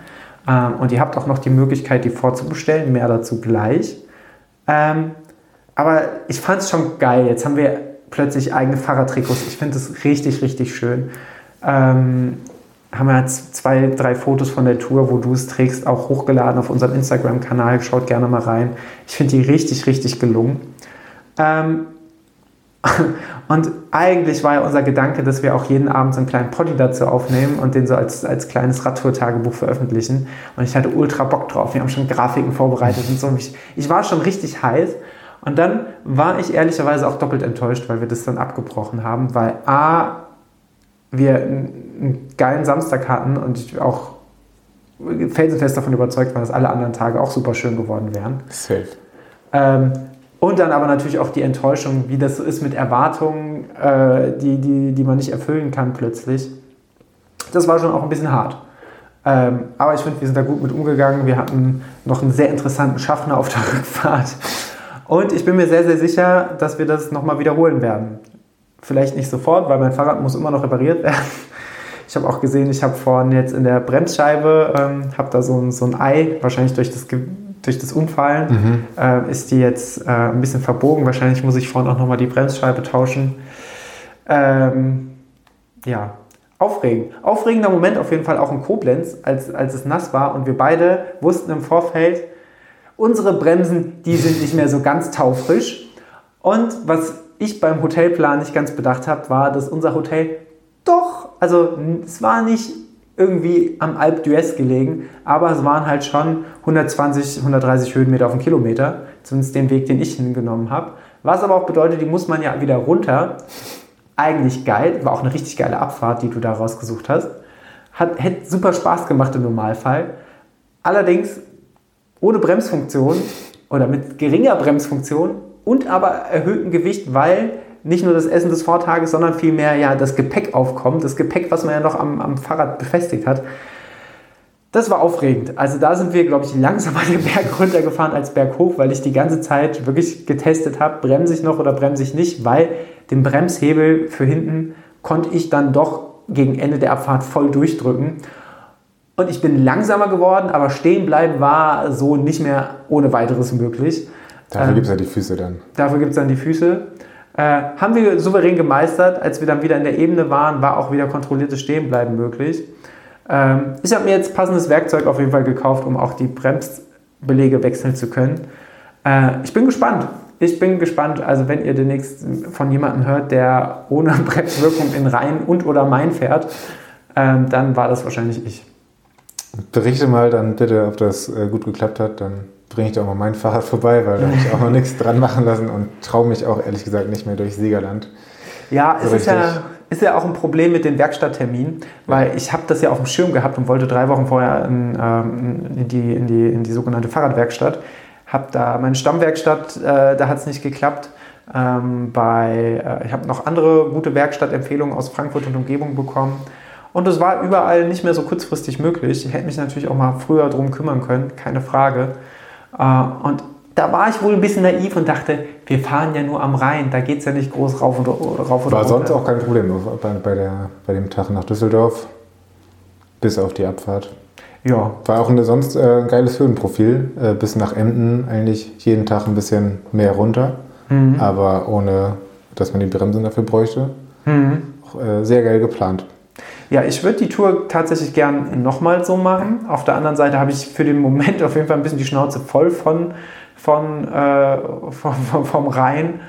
Ähm, und ihr habt auch noch die Möglichkeit, die vorzubestellen, mehr dazu gleich. Ähm, aber ich fand es schon geil. Jetzt haben wir plötzlich eigene Fahrradtrikots. Ich finde das richtig, richtig schön. Ähm, haben wir jetzt zwei, drei Fotos von der Tour, wo du es trägst, auch hochgeladen auf unserem Instagram-Kanal. Schaut gerne mal rein. Ich finde die richtig, richtig gelungen. Ähm, <laughs> und eigentlich war ja unser Gedanke, dass wir auch jeden Abend so einen kleinen Poddy dazu aufnehmen und den so als, als kleines Radtour-Tagebuch veröffentlichen. Und ich hatte ultra Bock drauf. Wir haben schon Grafiken vorbereitet und so. Ich, ich war schon richtig heiß. Und dann war ich ehrlicherweise auch doppelt enttäuscht, weil wir das dann abgebrochen haben, weil A, wir einen geilen Samstag hatten und ich auch felsenfest davon überzeugt war, dass alle anderen Tage auch super schön geworden wären. Safe. Ähm, und dann aber natürlich auch die Enttäuschung, wie das so ist mit Erwartungen, äh, die, die, die man nicht erfüllen kann plötzlich. Das war schon auch ein bisschen hart. Ähm, aber ich finde, wir sind da gut mit umgegangen. Wir hatten noch einen sehr interessanten Schaffner auf der <laughs> Rückfahrt. Und ich bin mir sehr, sehr sicher, dass wir das nochmal wiederholen werden. Vielleicht nicht sofort, weil mein Fahrrad muss immer noch repariert werden. Ich habe auch gesehen, ich habe vorne jetzt in der Bremsscheibe, ähm, habe da so ein, so ein Ei, wahrscheinlich durch das, durch das Umfallen, mhm. äh, ist die jetzt äh, ein bisschen verbogen. Wahrscheinlich muss ich vorne auch nochmal die Bremsscheibe tauschen. Ähm, ja, aufregend. Aufregender Moment auf jeden Fall auch in Koblenz, als, als es nass war und wir beide wussten im Vorfeld, unsere Bremsen, die sind nicht mehr so ganz taufrisch. Und was ich beim Hotelplan nicht ganz bedacht habe, war, dass unser Hotel doch, also es war nicht irgendwie am Alp d'Huez gelegen, aber es waren halt schon 120, 130 Höhenmeter auf den Kilometer, zumindest den Weg, den ich hingenommen habe. Was aber auch bedeutet, die muss man ja wieder runter eigentlich geil, war auch eine richtig geile Abfahrt, die du da rausgesucht hast. Hat, hätte super Spaß gemacht im Normalfall. Allerdings ohne Bremsfunktion oder mit geringer Bremsfunktion und aber erhöhtem Gewicht, weil nicht nur das Essen des Vortages, sondern vielmehr ja das Gepäck aufkommt. Das Gepäck, was man ja noch am, am Fahrrad befestigt hat. Das war aufregend. Also da sind wir, glaube ich, langsamer den Berg runtergefahren als berghoch, weil ich die ganze Zeit wirklich getestet habe, bremse ich noch oder bremse ich nicht, weil den Bremshebel für hinten konnte ich dann doch gegen Ende der Abfahrt voll durchdrücken. Und ich bin langsamer geworden, aber stehen bleiben war so nicht mehr ohne weiteres möglich. Dafür ähm, gibt es ja die Füße dann. Dafür gibt es dann die Füße. Äh, haben wir souverän gemeistert. Als wir dann wieder in der Ebene waren, war auch wieder kontrolliertes Stehenbleiben möglich. Ähm, ich habe mir jetzt passendes Werkzeug auf jeden Fall gekauft, um auch die Bremsbelege wechseln zu können. Äh, ich bin gespannt. Ich bin gespannt, also wenn ihr demnächst von jemandem hört, der ohne <laughs> Bremswirkung in Rhein und oder Main fährt, ähm, dann war das wahrscheinlich ich. Berichte mal dann bitte, ob das äh, gut geklappt hat. Dann bringe ich da auch mal mein Fahrrad vorbei, weil da habe ich auch noch nichts dran machen lassen und traue mich auch ehrlich gesagt nicht mehr durch Siegerland. Ja, so es ist ja, ist ja auch ein Problem mit den Werkstattterminen, weil ich habe das ja auf dem Schirm gehabt und wollte drei Wochen vorher in, ähm, in, die, in, die, in die sogenannte Fahrradwerkstatt. Habe da meine Stammwerkstatt, äh, da hat es nicht geklappt. Ähm, bei, äh, ich habe noch andere gute Werkstattempfehlungen aus Frankfurt und Umgebung bekommen. Und es war überall nicht mehr so kurzfristig möglich. Ich hätte mich natürlich auch mal früher darum kümmern können, keine Frage. Äh, und da war ich wohl ein bisschen naiv und dachte, wir fahren ja nur am Rhein, da geht es ja nicht groß rauf und rauf War sonst auch kein Problem bei, bei, der, bei dem Tag nach Düsseldorf, bis auf die Abfahrt. Ja. War auch ein sonst äh, geiles Höhenprofil, äh, bis nach Emden eigentlich jeden Tag ein bisschen mehr runter, mhm. aber ohne, dass man die Bremsen dafür bräuchte. Mhm. Auch, äh, sehr geil geplant. Ja, ich würde die Tour tatsächlich gern nochmal so machen. Auf der anderen Seite habe ich für den Moment <laughs> auf jeden Fall ein bisschen die Schnauze voll von von, äh, <laughs> vom, vom Rhein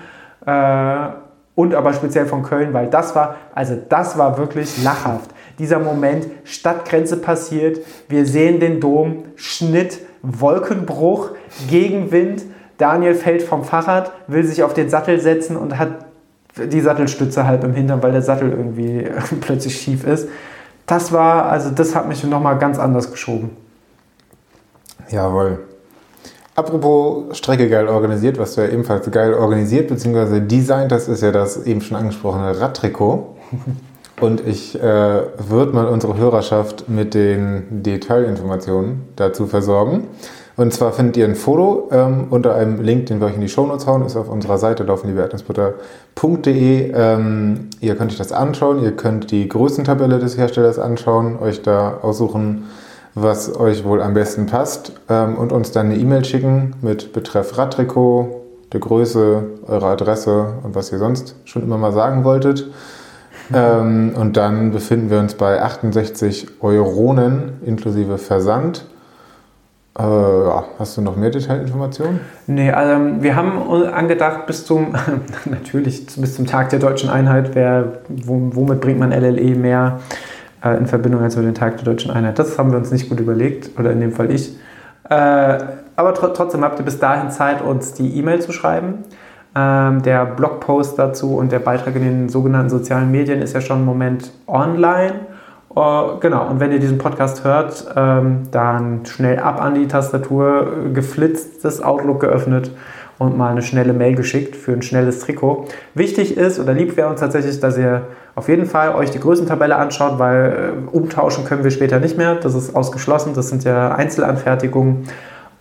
äh, und aber speziell von Köln, weil das war, also das war wirklich lachhaft. Dieser Moment, Stadtgrenze passiert, wir sehen den Dom, Schnitt, Wolkenbruch, Gegenwind, Daniel fällt vom Fahrrad, will sich auf den Sattel setzen und hat die Sattelstütze halb im Hintern, weil der Sattel irgendwie <laughs> plötzlich schief ist. Das war, also das hat mich nochmal ganz anders geschoben. Jawohl. Apropos Strecke geil organisiert, was du ja ebenfalls geil organisiert bzw. designt das ist ja das eben schon angesprochene Radtrikot. <laughs> Und ich äh, würde mal unsere Hörerschaft mit den Detailinformationen dazu versorgen. Und zwar findet ihr ein Foto ähm, unter einem Link, den wir euch in die Shownotes hauen, ist auf unserer Seite laufenliebeerdnussbutter.de. Ähm, ihr könnt euch das anschauen, ihr könnt die Größentabelle des Herstellers anschauen, euch da aussuchen, was euch wohl am besten passt ähm, und uns dann eine E-Mail schicken mit Betreff Radtrikot, der Größe, eurer Adresse und was ihr sonst schon immer mal sagen wolltet. Ähm, und dann befinden wir uns bei 68 Euronen inklusive Versand. Äh, ja, hast du noch mehr Detailinformationen? Nee, also wir haben angedacht, bis zum, <laughs> natürlich, bis zum Tag der deutschen Einheit, wer, womit bringt man LLE mehr äh, in Verbindung als mit dem Tag der Deutschen Einheit. Das haben wir uns nicht gut überlegt, oder in dem Fall ich. Äh, aber tr trotzdem habt ihr bis dahin Zeit, uns die E-Mail zu schreiben. Ähm, der Blogpost dazu und der Beitrag in den sogenannten sozialen Medien ist ja schon im Moment online. Uh, genau, und wenn ihr diesen Podcast hört, ähm, dann schnell ab an die Tastatur, geflitzt, das Outlook geöffnet und mal eine schnelle Mail geschickt für ein schnelles Trikot. Wichtig ist oder lieb wäre uns tatsächlich, dass ihr auf jeden Fall euch die Größentabelle anschaut, weil äh, umtauschen können wir später nicht mehr. Das ist ausgeschlossen. Das sind ja Einzelanfertigungen.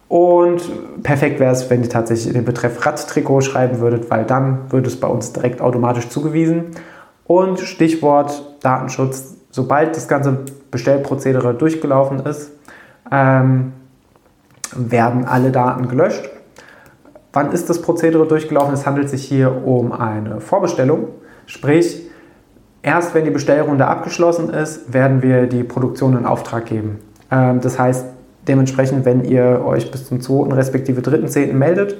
Und perfekt wäre es, wenn ihr tatsächlich den Betreff Radtrikot schreiben würdet, weil dann würde es bei uns direkt automatisch zugewiesen. Und Stichwort Datenschutz, sobald das ganze Bestellprozedere durchgelaufen ist, ähm, werden alle Daten gelöscht. Wann ist das Prozedere durchgelaufen? Es handelt sich hier um eine Vorbestellung, sprich, erst wenn die Bestellrunde abgeschlossen ist, werden wir die Produktion in Auftrag geben. Ähm, das heißt, dementsprechend, wenn ihr euch bis zum 2. respektive 3.10. meldet,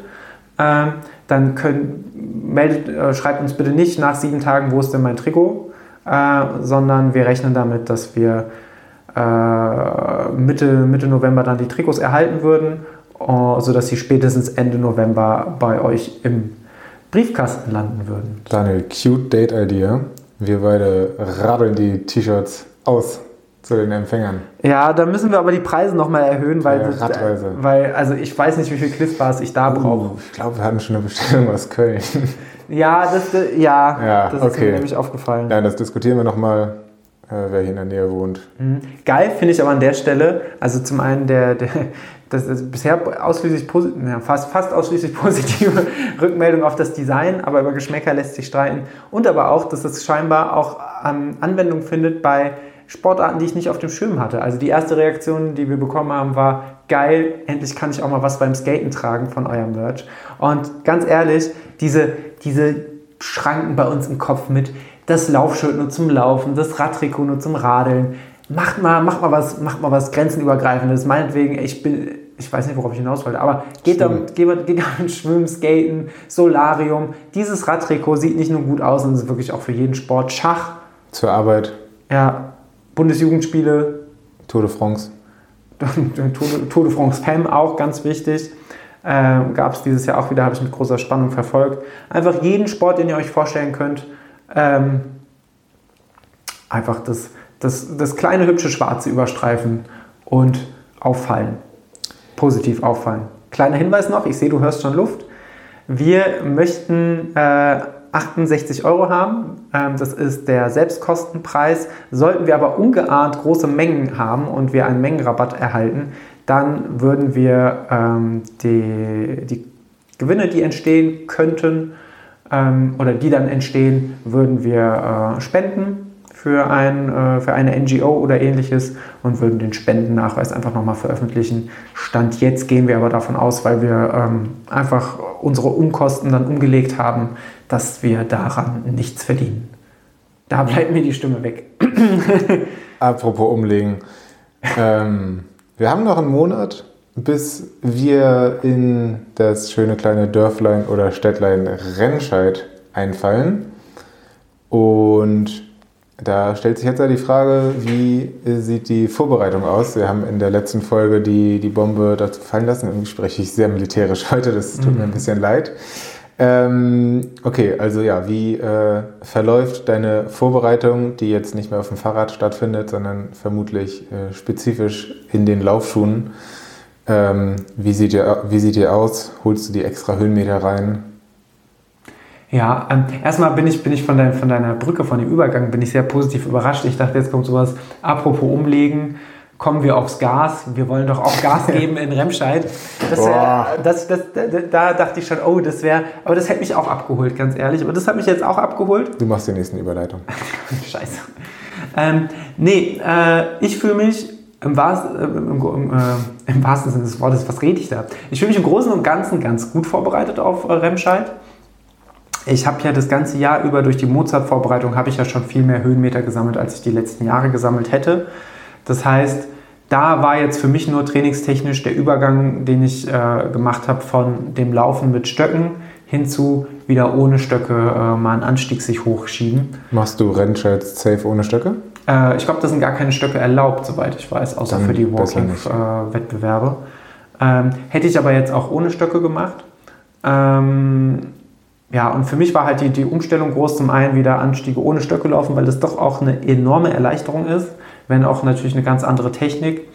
ähm, dann könnt, meldet, äh, schreibt uns bitte nicht nach sieben Tagen, wo ist denn mein Trikot, äh, sondern wir rechnen damit, dass wir äh, Mitte, Mitte November dann die Trikots erhalten würden, uh, sodass sie spätestens Ende November bei euch im Briefkasten landen würden. Daniel, cute Date Idea. Wir beide rabbeln die T-Shirts aus zu den Empfängern. Ja, da müssen wir aber die Preise nochmal erhöhen, weil, ja, Radreise. weil also ich weiß nicht, wie viel Cliffbars ich da uh, brauche. Ich glaube, wir hatten schon eine Bestellung aus Köln. <laughs> Ja, das, ja, ja das okay. ist mir nämlich aufgefallen. Ja, das diskutieren wir nochmal äh, wer hier in der Nähe wohnt. Mhm. Geil finde ich aber an der Stelle, also zum einen der, der das ist bisher ausschließlich ja, fast, fast ausschließlich positive <laughs> Rückmeldung auf das Design, aber über Geschmäcker lässt sich streiten. Und aber auch, dass es scheinbar auch ähm, Anwendung findet bei Sportarten, die ich nicht auf dem Schirm hatte. Also die erste Reaktion, die wir bekommen haben, war geil, endlich kann ich auch mal was beim Skaten tragen von eurem Merch. Und ganz ehrlich, diese, diese Schranken bei uns im Kopf mit, das Laufschild nur zum Laufen, das Radtrikot nur zum Radeln. Macht mal, macht mal was, macht mal was grenzenübergreifendes. Meinetwegen, ich bin, ich weiß nicht, worauf ich hinaus wollte, aber geht da, geht, geht da <laughs> Schwimmen, Skaten, Solarium. Dieses Radtrikot sieht nicht nur gut aus, sondern ist wirklich auch für jeden Sport. Schach. Zur Arbeit. Ja, Bundesjugendspiele. Tour de France. <laughs> Tour de France Femme auch ganz wichtig. Ähm, Gab es dieses Jahr auch wieder, habe ich mit großer Spannung verfolgt. Einfach jeden Sport, den ihr euch vorstellen könnt, ähm, einfach das, das, das kleine hübsche Schwarze überstreifen und auffallen. Positiv auffallen. Kleiner Hinweis noch, ich sehe, du hörst schon Luft. Wir möchten äh, 68 Euro haben. Ähm, das ist der Selbstkostenpreis. Sollten wir aber ungeahnt große Mengen haben und wir einen Mengenrabatt erhalten, dann würden wir ähm, die, die Gewinne, die entstehen könnten, ähm, oder die dann entstehen, würden wir äh, spenden für, ein, äh, für eine NGO oder ähnliches und würden den Spendennachweis einfach nochmal veröffentlichen. Stand jetzt gehen wir aber davon aus, weil wir ähm, einfach unsere Umkosten dann umgelegt haben, dass wir daran nichts verdienen. Da bleibt mir die Stimme weg. <laughs> Apropos umlegen. Ähm, wir haben noch einen Monat bis wir in das schöne kleine Dörflein oder Städtlein Remscheid einfallen. Und da stellt sich jetzt ja die Frage, wie sieht die Vorbereitung aus? Wir haben in der letzten Folge die, die Bombe dazu fallen lassen. Irgendwie spreche ich sehr militärisch <laughs> heute, das tut mhm. mir ein bisschen leid. Ähm, okay, also ja, wie äh, verläuft deine Vorbereitung, die jetzt nicht mehr auf dem Fahrrad stattfindet, sondern vermutlich äh, spezifisch in den Laufschuhen? Ähm, wie, sieht ihr, wie sieht ihr aus? Holst du die extra Höhenmeter rein? Ja, ähm, erstmal bin ich, bin ich von, dein, von deiner Brücke, von dem Übergang, bin ich sehr positiv überrascht. Ich dachte, jetzt kommt sowas, apropos umlegen, kommen wir aufs Gas. Wir wollen doch auch Gas geben in Remscheid. Das, wär, das, das, da, da dachte ich schon, oh, das wäre, aber das hätte mich auch abgeholt, ganz ehrlich. Aber das hat mich jetzt auch abgeholt. Du machst die nächsten Überleitung. <laughs> Scheiße. Ähm, nee, äh, ich fühle mich im, wahrsten, äh, im, im, äh, im, wahrsten Sinne des Wortes, was rede ich da? Ich fühle mich im Großen und Ganzen ganz gut vorbereitet auf äh, Remscheid. Ich habe ja das ganze Jahr über durch die Mozart-Vorbereitung habe ich ja schon viel mehr Höhenmeter gesammelt, als ich die letzten Jahre gesammelt hätte. Das heißt, da war jetzt für mich nur trainingstechnisch der Übergang, den ich äh, gemacht habe von dem Laufen mit Stöcken hinzu wieder ohne Stöcke äh, mal einen Anstieg sich hochschieben. Machst du Remscheid safe ohne Stöcke? Äh, ich glaube, da sind gar keine Stöcke erlaubt, soweit ich weiß, außer Dann für die Walking-Wettbewerbe. Äh, ähm, hätte ich aber jetzt auch ohne Stöcke gemacht. Ähm, ja, und für mich war halt die, die Umstellung groß, zum einen wieder Anstiege ohne Stöcke laufen, weil das doch auch eine enorme Erleichterung ist, wenn auch natürlich eine ganz andere Technik.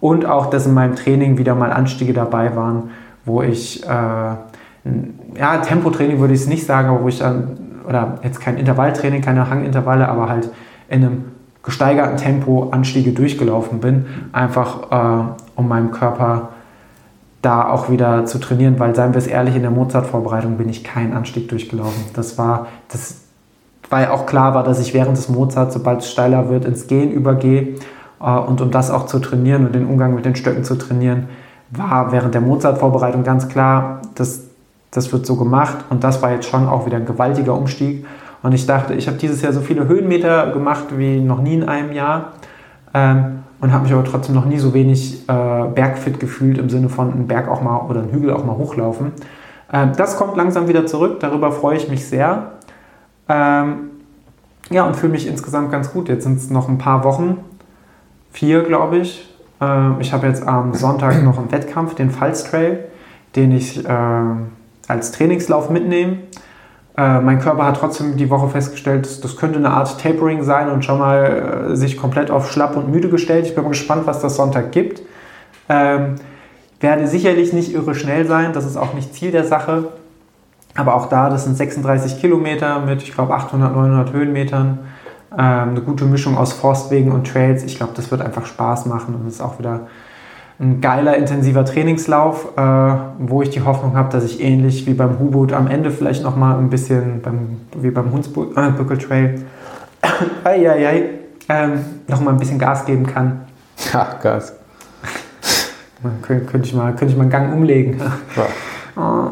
Und auch, dass in meinem Training wieder mal Anstiege dabei waren, wo ich äh, ja, Tempotraining würde ich es nicht sagen, aber wo ich dann, oder jetzt kein Intervalltraining, keine Hangintervalle, aber halt in einem gesteigerten Tempo Anstiege durchgelaufen bin, einfach äh, um meinem Körper da auch wieder zu trainieren, weil seien wir es ehrlich, in der Mozart-Vorbereitung bin ich keinen Anstieg durchgelaufen. Das war, das, weil auch klar war, dass ich während des Mozart, sobald es steiler wird, ins Gehen übergehe. Äh, und um das auch zu trainieren und den Umgang mit den Stöcken zu trainieren, war während der Mozart-Vorbereitung ganz klar, das, das wird so gemacht. Und das war jetzt schon auch wieder ein gewaltiger Umstieg. Und ich dachte, ich habe dieses Jahr so viele Höhenmeter gemacht wie noch nie in einem Jahr. Ähm, und habe mich aber trotzdem noch nie so wenig äh, bergfit gefühlt im Sinne von einen Berg auch mal oder einen Hügel auch mal hochlaufen. Ähm, das kommt langsam wieder zurück, darüber freue ich mich sehr. Ähm, ja, und fühle mich insgesamt ganz gut. Jetzt sind es noch ein paar Wochen, vier glaube ich. Ähm, ich habe jetzt am Sonntag noch einen Wettkampf, den Pfalz Trail, den ich äh, als Trainingslauf mitnehme. Äh, mein Körper hat trotzdem die Woche festgestellt, das könnte eine Art Tapering sein und schon mal äh, sich komplett auf schlapp und müde gestellt. Ich bin mal gespannt, was das Sonntag gibt. Ähm, werde sicherlich nicht irre schnell sein, das ist auch nicht Ziel der Sache. Aber auch da, das sind 36 Kilometer mit, ich glaube, 800, 900 Höhenmetern. Ähm, eine gute Mischung aus Forstwegen und Trails. Ich glaube, das wird einfach Spaß machen und es ist auch wieder ein geiler, intensiver Trainingslauf, äh, wo ich die Hoffnung habe, dass ich ähnlich wie beim Hubut am Ende vielleicht nochmal ein bisschen, beim, wie beim Hunsbückeltrail, äh, <coughs> ei, ähm, nochmal ein bisschen Gas geben kann. <laughs> Ja, Gas. Kön könnte, ich mal, könnte ich mal einen Gang umlegen. Ja. Oh,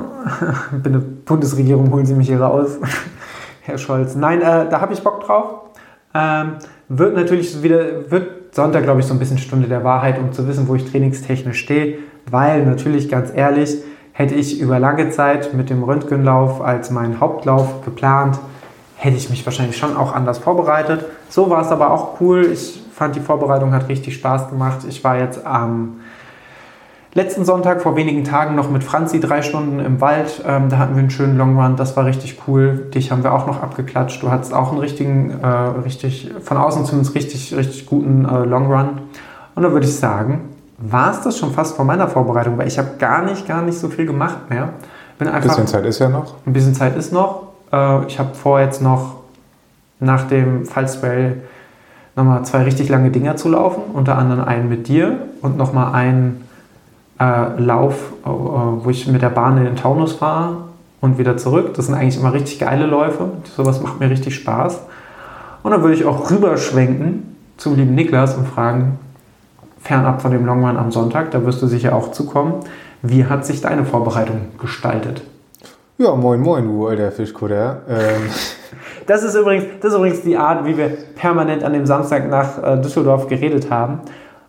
<laughs> bin eine Bundesregierung, holen Sie mich hier raus. <laughs> Herr Scholz. Nein, äh, da habe ich Bock drauf. Ähm, wird natürlich wieder, wird Sonntag, glaube ich, so ein bisschen Stunde der Wahrheit, um zu wissen, wo ich trainingstechnisch stehe, weil natürlich, ganz ehrlich, hätte ich über lange Zeit mit dem Röntgenlauf als meinen Hauptlauf geplant, hätte ich mich wahrscheinlich schon auch anders vorbereitet. So war es aber auch cool. Ich fand, die Vorbereitung hat richtig Spaß gemacht. Ich war jetzt am letzten Sonntag vor wenigen Tagen noch mit Franzi drei Stunden im Wald. Ähm, da hatten wir einen schönen Long Run, das war richtig cool. Dich haben wir auch noch abgeklatscht. Du hattest auch einen richtigen, äh, richtig, von außen zumindest richtig, richtig guten äh, Long Run. Und da würde ich sagen, war es das schon fast vor meiner Vorbereitung, weil ich habe gar nicht, gar nicht so viel gemacht mehr. ein bisschen Zeit ist ja noch. Ein bisschen Zeit ist noch. Äh, ich habe vor jetzt noch nach dem Fallspray nochmal zwei richtig lange Dinger zu laufen. Unter anderem einen mit dir und nochmal einen äh, Lauf, äh, wo ich mit der Bahn in den Taunus fahre und wieder zurück. Das sind eigentlich immer richtig geile Läufe. Sowas macht mir richtig Spaß. Und dann würde ich auch rüberschwenken zum lieben Niklas und fragen, fernab von dem Longrun am Sonntag, da wirst du sicher auch zukommen, wie hat sich deine Vorbereitung gestaltet? Ja, moin, moin, du alter Fischkutter. Ähm. <laughs> Das, ist übrigens, das ist übrigens die Art, wie wir permanent an dem Samstag nach äh, Düsseldorf geredet haben.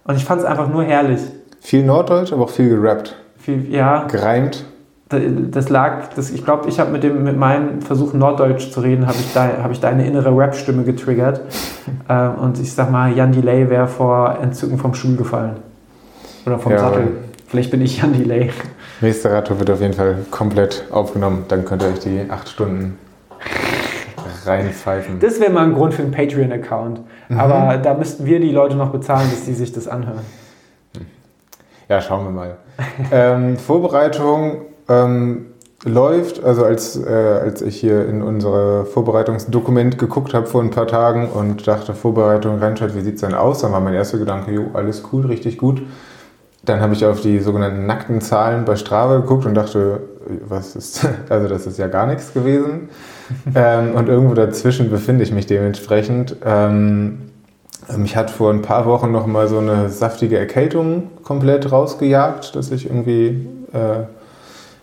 Und ich fand es einfach nur herrlich. Viel Norddeutsch, aber auch viel gerappt. Viel, ja. Gereimt. Das lag, das, ich glaube, ich habe mit, mit meinem Versuch, Norddeutsch zu reden, habe ich, da, hab ich deine innere Rap-Stimme getriggert. <laughs> ähm, und ich sag mal, Jan Delay wäre vor Entzücken vom Stuhl gefallen. Oder vom ja, Sattel. Vielleicht bin ich Jan Delay. <laughs> Nächster Radtour wird auf jeden Fall komplett aufgenommen. Dann könnt ihr euch die acht Stunden reinpfeifen. Das wäre mal ein Grund für einen Patreon-Account. Mhm. Aber da müssten wir die Leute noch bezahlen, bis sie sich das anhören. Ja, schauen wir mal. ähm, Vorbereitung ähm, läuft, also als, äh, als ich hier in unser Vorbereitungsdokument geguckt habe vor ein paar Tagen und dachte, Vorbereitung reinschaut, wie sieht es denn aus? Dann war mein erster Gedanke, jo, alles cool, richtig gut. Dann habe ich auf die sogenannten nackten Zahlen bei Strava geguckt und dachte, was ist, <laughs> also das ist ja gar nichts gewesen. ähm, und irgendwo dazwischen befinde ich mich dementsprechend. Ähm, mich hat vor ein paar Wochen noch mal so eine saftige Erkältung komplett rausgejagt, dass ich irgendwie äh,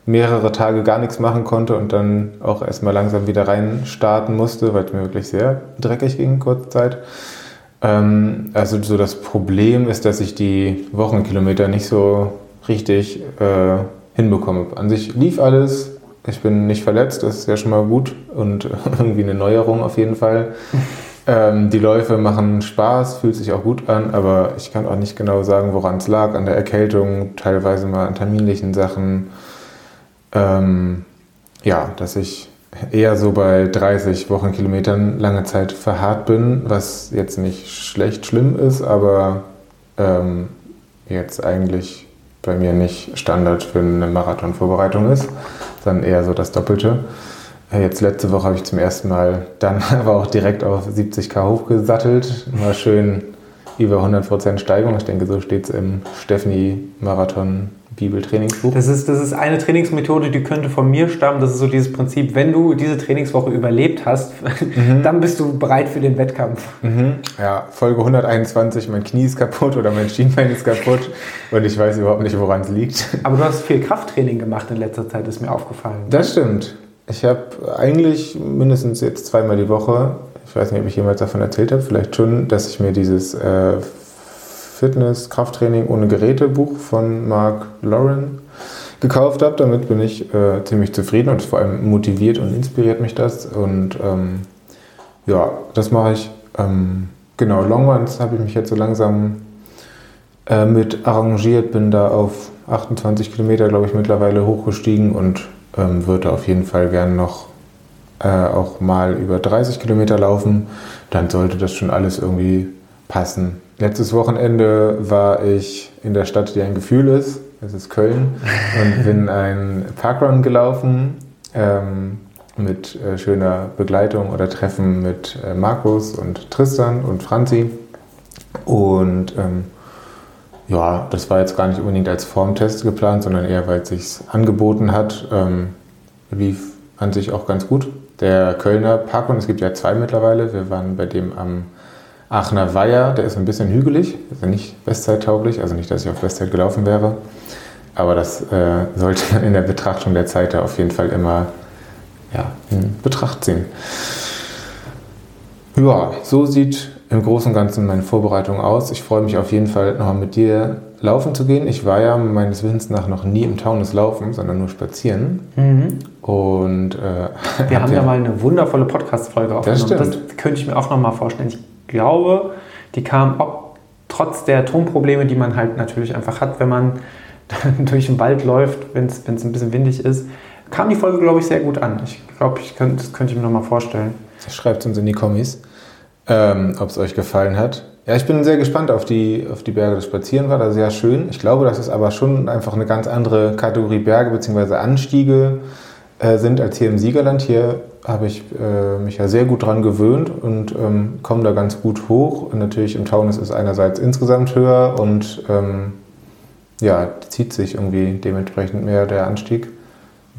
mehrere Tage gar nichts machen konnte und dann auch erstmal langsam wieder rein starten musste, weil es mir wirklich sehr dreckig ging, kurze Zeit. Ähm, also so das Problem ist, dass ich die Wochenkilometer nicht so richtig äh, hinbekomme. An sich lief alles, ich bin nicht verletzt, das ist ja schon mal gut und <laughs> irgendwie eine Neuerung auf jeden Fall. Ähm, die Läufe machen Spaß, fühlt sich auch gut an, aber ich kann auch nicht genau sagen, woran es lag. An der Erkältung, teilweise mal an terminlichen Sachen. Ähm, ja, dass ich eher so bei 30 Wochenkilometern lange Zeit verharrt bin, was jetzt nicht schlecht schlimm ist, aber ähm, jetzt eigentlich bei mir nicht Standard für eine Marathonvorbereitung ist, dann eher so das Doppelte. Jetzt letzte Woche habe ich zum ersten Mal dann <laughs> aber auch direkt auf 70k hochgesattelt. Mal schön über 100% Steigung. Ich denke, so steht es im Stephanie-Marathon Bibeltrainingsbuch. Das ist, das ist eine Trainingsmethode, die könnte von mir stammen. Das ist so dieses Prinzip, wenn du diese Trainingswoche überlebt hast, <laughs> mhm. dann bist du bereit für den Wettkampf. Mhm. Ja, Folge 121, mein Knie ist kaputt oder mein Schienbein ist kaputt und ich weiß überhaupt nicht, woran es liegt. Aber du hast viel Krafttraining gemacht in letzter Zeit, ist mir aufgefallen. Das stimmt. Ich habe eigentlich mindestens jetzt zweimal die Woche, ich weiß nicht, ob ich jemals davon erzählt habe, vielleicht schon, dass ich mir dieses äh, Fitness, Krafttraining ohne Geräte Buch von Mark Lauren gekauft habe. Damit bin ich äh, ziemlich zufrieden und vor allem motiviert und inspiriert mich das. Und ähm, ja, das mache ich. Ähm, genau, Long habe ich mich jetzt so langsam äh, mit arrangiert, bin da auf 28 Kilometer, glaube ich, mittlerweile hochgestiegen und ähm, würde auf jeden Fall gern noch äh, auch mal über 30 Kilometer laufen. Dann sollte das schon alles irgendwie passen. Letztes Wochenende war ich in der Stadt, die ein Gefühl ist. Das ist Köln. Und <laughs> bin einen Parkrun gelaufen ähm, mit äh, schöner Begleitung oder Treffen mit äh, Markus und Tristan und Franzi. Und ähm, ja, das war jetzt gar nicht unbedingt als Formtest geplant, sondern eher, weil es sich angeboten hat. Ähm, lief an sich auch ganz gut. Der Kölner Parkrun, es gibt ja zwei mittlerweile. Wir waren bei dem am Aachener Weiher, der ist ein bisschen hügelig, ja nicht bestzeittauglich, also nicht, dass ich auf Bestzeit gelaufen wäre. Aber das äh, sollte man in der Betrachtung der Zeit da auf jeden Fall immer ja, in Betracht ziehen. Ja, so sieht im Großen und Ganzen meine Vorbereitung aus. Ich freue mich auf jeden Fall nochmal mit dir laufen zu gehen. Ich war ja meines Wissens nach noch nie im Taunus laufen, sondern nur spazieren. Mhm. Und äh, wir <laughs> haben ja mal eine wundervolle Podcast-Folge aufgenommen. Das, das, könnte ich mir auch nochmal vorstellen. Ich glaube, die kam ob, trotz der Tonprobleme, die man halt natürlich einfach hat, wenn man <laughs> durch den Wald läuft, wenn es ein bisschen windig ist, kam die Folge, glaube ich, sehr gut an. Ich glaube, ich könnt, das könnte ich mir nochmal vorstellen. Schreibt uns in die Kommis, ähm, ob es euch gefallen hat. Ja, ich bin sehr gespannt auf die, auf die Berge. Das Spazieren war da sehr schön. Ich glaube, das ist aber schon einfach eine ganz andere Kategorie Berge bzw. Anstiege äh, sind als hier im Siegerland. Hier habe ich äh, mich ja sehr gut dran gewöhnt und ähm, komme da ganz gut hoch. Und natürlich im Taunus ist einerseits insgesamt höher und ähm, ja, zieht sich irgendwie dementsprechend mehr der Anstieg,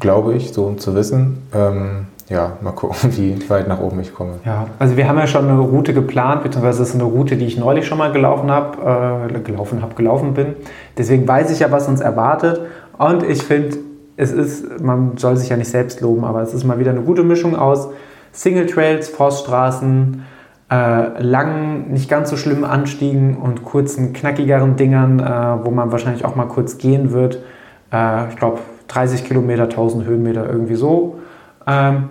glaube ich, so zu wissen. Ähm, ja, mal gucken, <laughs> wie weit nach oben ich komme. Ja, also wir haben ja schon eine Route geplant, beziehungsweise es ist eine Route, die ich neulich schon mal gelaufen habe, äh, gelaufen habe, gelaufen bin. Deswegen weiß ich ja, was uns erwartet. Und ich finde, es ist, man soll sich ja nicht selbst loben, aber es ist mal wieder eine gute Mischung aus Single Trails, Forststraßen, äh, langen, nicht ganz so schlimmen Anstiegen und kurzen, knackigeren Dingern, äh, wo man wahrscheinlich auch mal kurz gehen wird. Äh, ich glaube 30 Kilometer, 1000 Höhenmeter, irgendwie so. Ähm,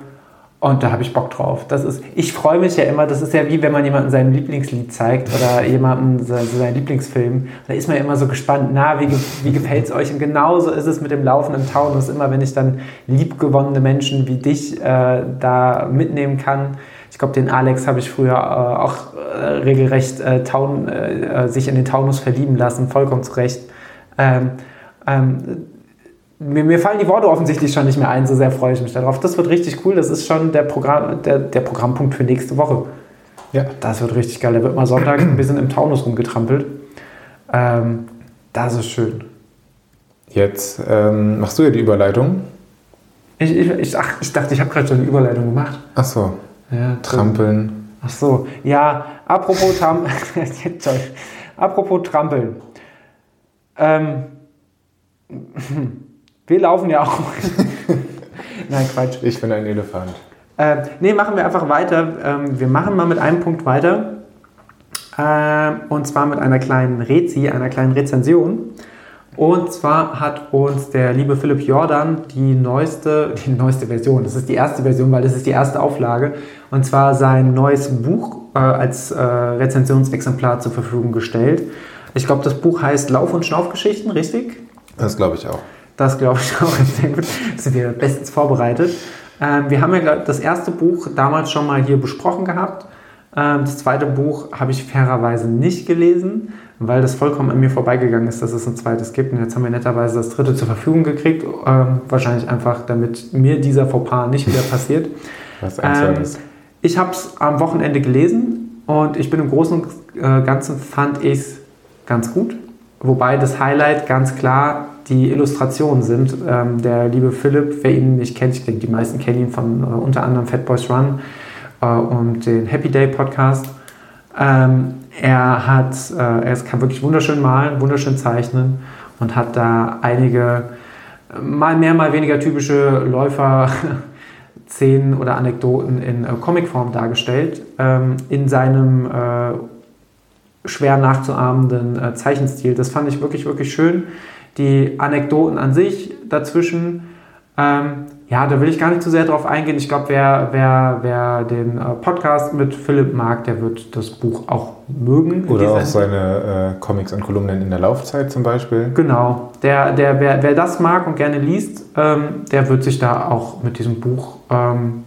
und da habe ich Bock drauf. Das ist, ich freue mich ja immer, das ist ja wie wenn man jemandem sein Lieblingslied zeigt oder <laughs> jemandem seinen Lieblingsfilm. Da ist man ja immer so gespannt, na, wie, wie gefällt es euch? Und genauso ist es mit dem Laufen im Taunus. Immer wenn ich dann liebgewonnene Menschen wie dich äh, da mitnehmen kann. Ich glaube, den Alex habe ich früher äh, auch äh, regelrecht äh, Taun, äh, sich in den Taunus verlieben lassen, vollkommen zu Recht. Ähm, ähm, mir, mir, fallen die Worte offensichtlich schon nicht mehr ein, so sehr freue ich mich darauf. Das wird richtig cool. Das ist schon der, Programm, der, der Programmpunkt für nächste Woche. Ja. Das wird richtig geil. Da wird mal Sonntag ein bisschen im Taunus rumgetrampelt. Ähm, das ist schön. Jetzt ähm, machst du ja die Überleitung. Ich, ich, ich, ach, ich dachte, ich habe gerade schon eine Überleitung gemacht. Ach so. Ja, Trampeln. Ach so. Ja, apropos, Tram <laughs> apropos Trampeln. Ähm, Wir laufen ja auch. <laughs> Nein, Quatsch. Ich bin ein Elefant. Äh, nee, machen wir einfach weiter. Ähm, wir machen mal mit einem Punkt weiter. Äh, und zwar mit einer kleinen Rezi, einer kleinen Rezension. Und zwar hat uns der liebe Philipp Jordan die neueste, die neueste Version, das ist die erste Version, weil das ist die erste Auflage, und zwar sein neues Buch äh, als äh, Rezensionsexemplar zur Verfügung gestellt. Ich glaube, das Buch heißt Lauf- und Schnaufgeschichten, richtig? Das glaube ich auch. Das glaube ich <laughs> auch sehr gut. Sind wir bestens vorbereitet. Ähm, wir haben ja das erste Buch damals schon mal hier besprochen gehabt. Ähm, das zweite Buch habe ich fairerweise nicht gelesen, weil das vollkommen an mir vorbeigegangen ist, dass es ein zweites gibt. Und jetzt haben wir netterweise das dritte zur Verfügung gekriegt. Ähm, wahrscheinlich einfach, damit mir dieser Fauxpas nicht wieder passiert. Was. Ähm, ich habe es am Wochenende gelesen und ich bin im Großen und äh, Ganzen fand ich es ganz gut. Wobei das Highlight ganz klar die Illustrationen sind. Ähm, der liebe Philipp, wer ihn nicht kennt, ich denke, die meisten kennen ihn von äh, unter anderem Fat Boys Run äh, und den Happy Day Podcast. Ähm, er, hat, äh, er kann wirklich wunderschön malen, wunderschön zeichnen und hat da einige mal mehr, mal weniger typische Läufer. <laughs> Szenen oder Anekdoten in äh, Comicform dargestellt, ähm, in seinem äh, schwer nachzuahmenden äh, Zeichenstil. Das fand ich wirklich, wirklich schön. Die Anekdoten an sich dazwischen, ähm, ja, da will ich gar nicht zu sehr drauf eingehen. Ich glaube, wer, wer, wer den äh, Podcast mit Philipp mag, der wird das Buch auch mögen. Oder auch seine äh, Comics und Kolumnen in der Laufzeit zum Beispiel. Genau. Der, der, wer, wer das mag und gerne liest, ähm, der wird sich da auch mit diesem Buch, ähm,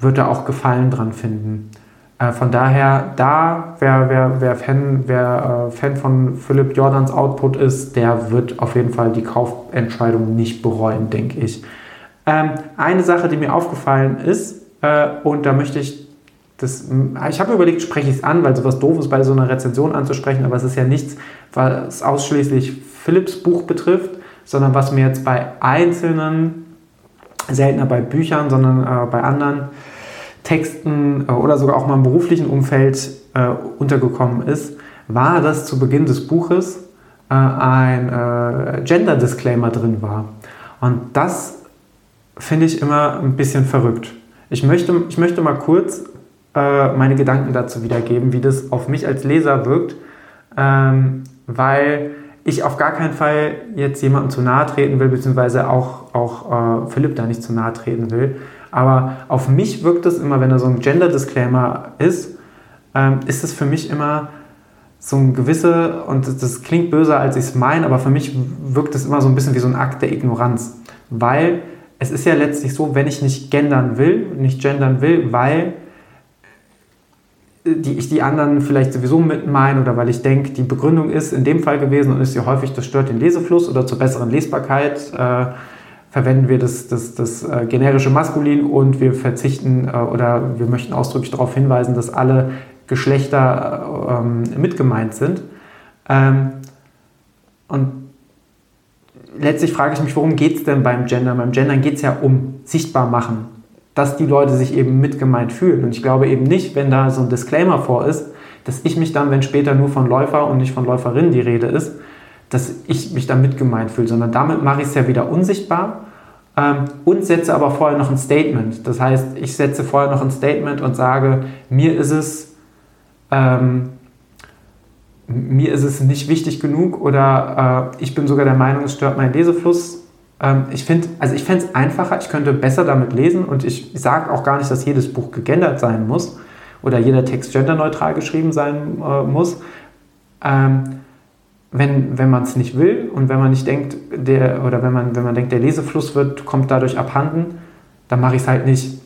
wird da auch Gefallen dran finden. Äh, von daher, da, wer, wer, wer, Fan, wer äh, Fan von Philipp Jordans Output ist, der wird auf jeden Fall die Kaufentscheidung nicht bereuen, denke ich. Ähm, eine Sache, die mir aufgefallen ist, äh, und da möchte ich das, ich habe überlegt, spreche ich es an, weil sowas doof ist, bei so einer Rezension anzusprechen, aber es ist ja nichts, was ausschließlich Philips Buch betrifft, sondern was mir jetzt bei einzelnen, seltener bei Büchern, sondern äh, bei anderen Texten äh, oder sogar auch mal im beruflichen Umfeld äh, untergekommen ist, war, dass zu Beginn des Buches äh, ein äh, Gender-Disclaimer drin war. Und das finde ich immer ein bisschen verrückt. Ich möchte, ich möchte mal kurz äh, meine Gedanken dazu wiedergeben, wie das auf mich als Leser wirkt, ähm, weil ich auf gar keinen Fall jetzt jemandem zu nahe treten will, beziehungsweise auch, auch äh, Philipp da nicht zu nahe treten will. Aber auf mich wirkt es immer, wenn da so ein Gender-Disclaimer ist, ähm, ist es für mich immer so ein gewisse, und das klingt böser, als ich es meine, aber für mich wirkt es immer so ein bisschen wie so ein Akt der Ignoranz. Weil es ist ja letztlich so, wenn ich nicht gendern will, nicht gendern will, weil die ich die anderen vielleicht sowieso mit meine oder weil ich denke, die Begründung ist in dem Fall gewesen und ist ja häufig, das stört den Lesefluss oder zur besseren Lesbarkeit, äh, verwenden wir das, das, das äh, generische Maskulin und wir verzichten äh, oder wir möchten ausdrücklich darauf hinweisen, dass alle Geschlechter äh, ähm, mit gemeint sind. Ähm, und letztlich frage ich mich, worum geht es denn beim Gender? Beim Gendern geht es ja um sichtbar machen, dass die Leute sich eben mitgemeint fühlen. Und ich glaube eben nicht, wenn da so ein Disclaimer vor ist, dass ich mich dann, wenn später nur von Läufer und nicht von Läuferinnen die Rede ist, dass ich mich da mitgemeint fühle, sondern damit mache ich es ja wieder unsichtbar ähm, und setze aber vorher noch ein Statement. Das heißt, ich setze vorher noch ein Statement und sage, mir ist es, ähm, mir ist es nicht wichtig genug oder äh, ich bin sogar der Meinung, es stört meinen Lesefluss. Ähm, ich finde, also ich fände es einfacher, ich könnte besser damit lesen und ich sage auch gar nicht, dass jedes Buch gegendert sein muss oder jeder Text genderneutral geschrieben sein äh, muss. Ähm, wenn, wenn man es nicht will und wenn man nicht denkt, der, oder wenn man, wenn man denkt, der Lesefluss wird, kommt dadurch abhanden, dann mache ich es halt nicht.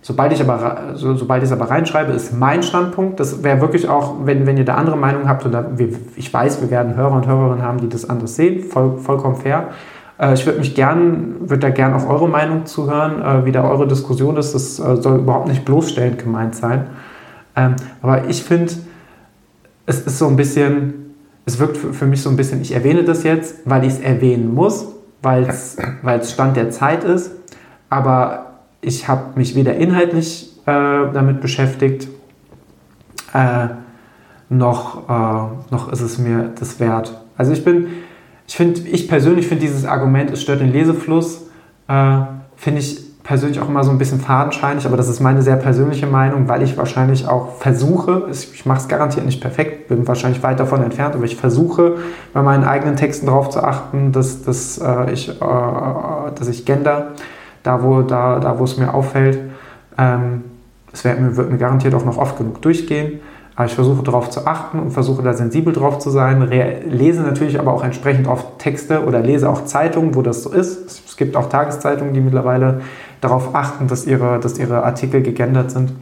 Sobald ich aber, so, sobald ich es aber reinschreibe, ist mein Standpunkt. Das wäre wirklich auch, wenn, wenn ihr da andere Meinung habt, oder wir, ich weiß, wir werden Hörer und Hörerinnen haben, die das anders sehen, voll, vollkommen fair. Äh, ich würde mich gern, würde da gern auf eure Meinung zuhören, äh, wie da eure Diskussion ist. Das äh, soll überhaupt nicht bloßstellend gemeint sein. Ähm, aber ich finde, es ist so ein bisschen, es wirkt für mich so ein bisschen, ich erwähne das jetzt, weil ich es erwähnen muss, weil es <laughs> Stand der Zeit ist, aber ich habe mich weder inhaltlich äh, damit beschäftigt, äh, noch, äh, noch ist es mir das wert. Also ich bin, ich finde, ich persönlich finde dieses Argument, es stört den Lesefluss, äh, finde ich persönlich auch immer so ein bisschen fadenscheinig, aber das ist meine sehr persönliche Meinung, weil ich wahrscheinlich auch versuche, ich mache es garantiert nicht perfekt, bin wahrscheinlich weit davon entfernt, aber ich versuche bei meinen eigenen Texten darauf zu achten, dass, dass, äh, ich, äh, dass ich gender, da wo, da, da, wo es mir auffällt. Ähm, es wird, wird mir garantiert auch noch oft genug durchgehen. Aber ich versuche darauf zu achten und versuche da sensibel drauf zu sein. Re lese natürlich aber auch entsprechend oft Texte oder lese auch Zeitungen, wo das so ist. Es gibt auch Tageszeitungen, die mittlerweile darauf achten, dass ihre, dass ihre Artikel gegendert sind.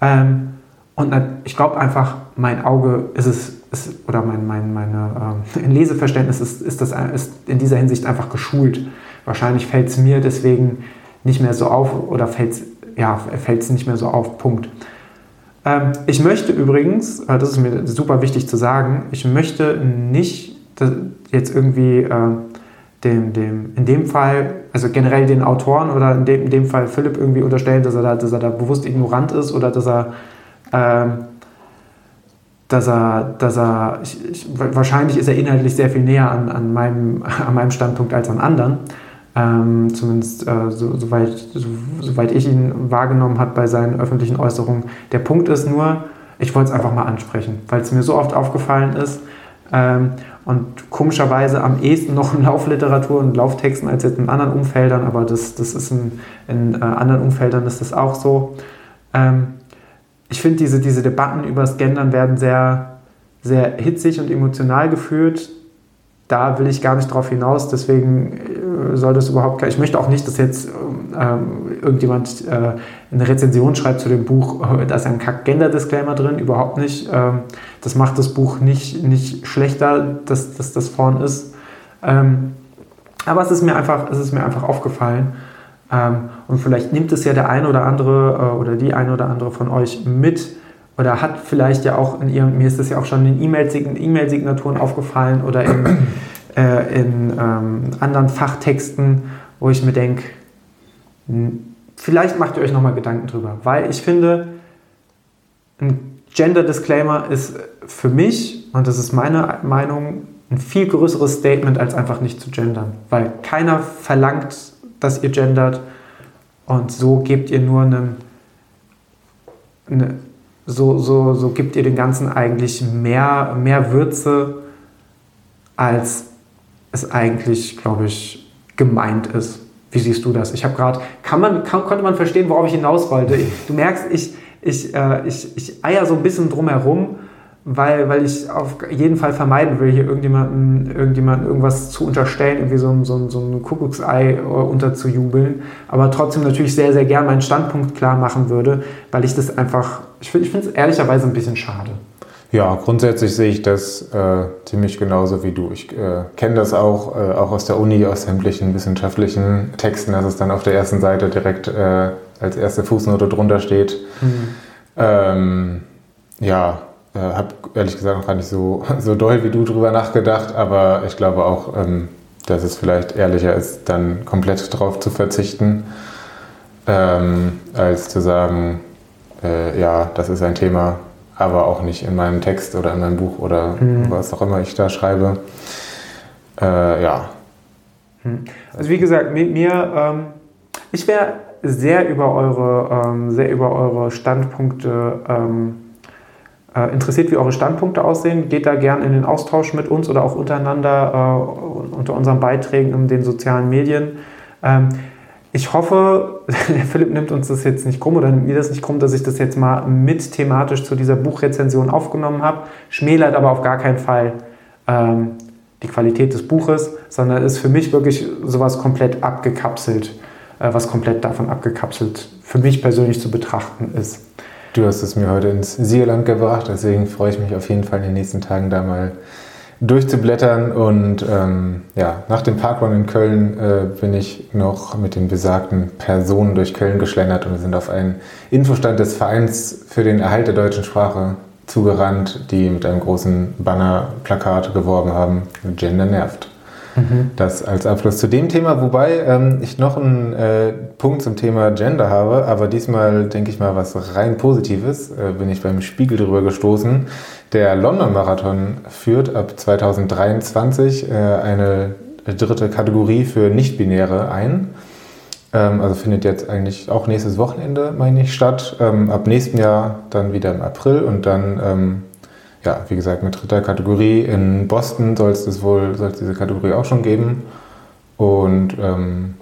Ähm, Und ich glaube einfach, mein Auge ist es, ist, oder mein, mein meine, <laughs> äh, Leseverständnis ist, ist, das, ist in dieser Hinsicht einfach geschult. Wahrscheinlich fällt es mir deswegen nicht mehr so auf oder fällt es ja, nicht mehr so auf. Punkt. Ähm, ich möchte übrigens, äh, das ist mir super wichtig zu sagen, ich möchte nicht jetzt irgendwie äh, dem, dem, in dem Fall, also generell den Autoren oder in dem, in dem Fall Philipp irgendwie unterstellen, dass er, da, dass er da bewusst ignorant ist oder dass er, ähm, dass er, dass er ich, ich, wahrscheinlich ist er inhaltlich sehr viel näher an, an, meinem, <laughs> an meinem Standpunkt als an anderen. Ähm, zumindest äh, so, soweit, so, soweit ich ihn wahrgenommen habe bei seinen öffentlichen Äußerungen. Der Punkt ist nur, ich wollte es einfach mal ansprechen, weil es mir so oft aufgefallen ist. Ähm, und komischerweise am ehesten noch in Laufliteratur und Lauftexten als jetzt in anderen Umfeldern, aber das, das ist in, in äh, anderen Umfeldern ist das auch so. Ähm, ich finde, diese, diese Debatten über das Gendern werden sehr, sehr hitzig und emotional geführt. Da will ich gar nicht drauf hinaus, deswegen äh, soll das überhaupt. Ich möchte auch nicht, dass jetzt ähm, irgendjemand äh, eine Rezension schreibt zu dem Buch, äh, da ist ein Kack-Gender-Disclaimer drin, überhaupt nicht. Ähm, das macht das Buch nicht, nicht schlechter, dass, dass das vorn ist. Ähm, aber es ist mir einfach, es ist mir einfach aufgefallen. Ähm, und vielleicht nimmt es ja der eine oder andere äh, oder die eine oder andere von euch mit oder hat vielleicht ja auch in ihrem, mir ist das ja auch schon in E-Mail-Signaturen aufgefallen oder in, äh, in ähm, anderen Fachtexten, wo ich mir denke, vielleicht macht ihr euch nochmal Gedanken drüber, weil ich finde, ein Gender Disclaimer ist für mich, und das ist meine Meinung, ein viel größeres Statement, als einfach nicht zu gendern. Weil keiner verlangt, dass ihr gendert und so gebt ihr nur einem, eine, so, so, so gibt ihr den Ganzen eigentlich mehr, mehr Würze, als es eigentlich, glaube ich, gemeint ist. Wie siehst du das? Ich habe gerade, kann man, kann, konnte man verstehen, worauf ich hinaus wollte? Du merkst, ich, ich, äh, ich, ich eier so ein bisschen drum herum, weil, weil ich auf jeden Fall vermeiden will, hier irgendjemanden, irgendjemanden irgendwas zu unterstellen, irgendwie so ein, so ein, so ein Kuckucksei äh, unterzujubeln, aber trotzdem natürlich sehr, sehr gern meinen Standpunkt klar machen würde, weil ich das einfach, ich, ich finde es ehrlicherweise ein bisschen schade. Ja, grundsätzlich sehe ich das äh, ziemlich genauso wie du. Ich äh, kenne das auch, äh, auch aus der Uni, aus sämtlichen wissenschaftlichen Texten, dass es dann auf der ersten Seite direkt äh, als erste Fußnote drunter steht. Mhm. Ähm, ja, äh, habe ehrlich gesagt noch gar nicht so, <laughs> so doll wie du drüber nachgedacht, aber ich glaube auch, ähm, dass es vielleicht ehrlicher ist, dann komplett darauf zu verzichten, ähm, als zu sagen, äh, ja, das ist ein Thema, aber auch nicht in meinem Text oder in meinem Buch oder mhm. was auch immer ich da schreibe. Äh, ja. Hm. Also wie gesagt, mit mir, ähm, ich wäre sehr über eure, ähm, sehr über eure Standpunkte ähm, äh, interessiert, wie eure Standpunkte aussehen. Geht da gern in den Austausch mit uns oder auch untereinander äh, unter unseren Beiträgen in den sozialen Medien. Ich hoffe, <laughs> Philipp nimmt uns das jetzt nicht krumm oder nimmt mir das nicht krumm, dass ich das jetzt mal mit thematisch zu dieser Buchrezension aufgenommen habe. Schmälert aber auf gar keinen Fall ähm, die Qualität des Buches, sondern ist für mich wirklich sowas komplett abgekapselt, äh, was komplett davon abgekapselt für mich persönlich zu betrachten ist. Du hast es mir heute ins Siegerland gebracht, deswegen freue ich mich auf jeden Fall in den nächsten Tagen da mal durchzublättern. Und ähm, ja, nach dem Parkrun in Köln äh, bin ich noch mit den besagten Personen durch Köln geschlendert und wir sind auf einen Infostand des Vereins für den Erhalt der deutschen Sprache zugerannt, die mit einem großen Banner-Plakat geworben haben, Gender nervt. Mhm. Das als Abschluss zu dem Thema, wobei ähm, ich noch einen äh, Punkt zum Thema Gender habe, aber diesmal denke ich mal was rein Positives, äh, bin ich beim Spiegel drüber gestoßen. Der London Marathon führt ab 2023 äh, eine dritte Kategorie für Nichtbinäre ein. Ähm, also findet jetzt eigentlich auch nächstes Wochenende, meine ich, statt. Ähm, ab nächstem Jahr dann wieder im April und dann ähm, ja, wie gesagt, mit dritter Kategorie. In Boston soll es wohl soll es diese Kategorie auch schon geben. Und ähm,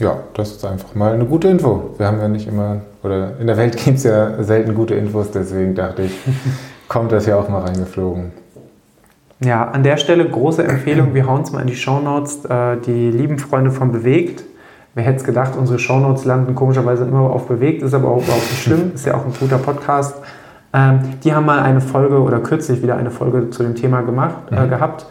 ja, das ist einfach mal eine gute Info. Wir haben ja nicht immer, oder in der Welt <laughs> gibt es ja selten gute Infos, deswegen dachte ich, <laughs> kommt das ja auch mal reingeflogen. Ja, an der Stelle große Empfehlung, wir hauen es mal in die Shownotes, äh, die lieben Freunde von Bewegt. Wer hätte es gedacht, unsere Shownotes landen komischerweise immer auf Bewegt, ist aber auch überhaupt nicht schlimm, <laughs> ist ja auch ein guter Podcast. Ähm, die haben mal eine Folge oder kürzlich wieder eine Folge zu dem Thema gemacht, äh, mhm. gehabt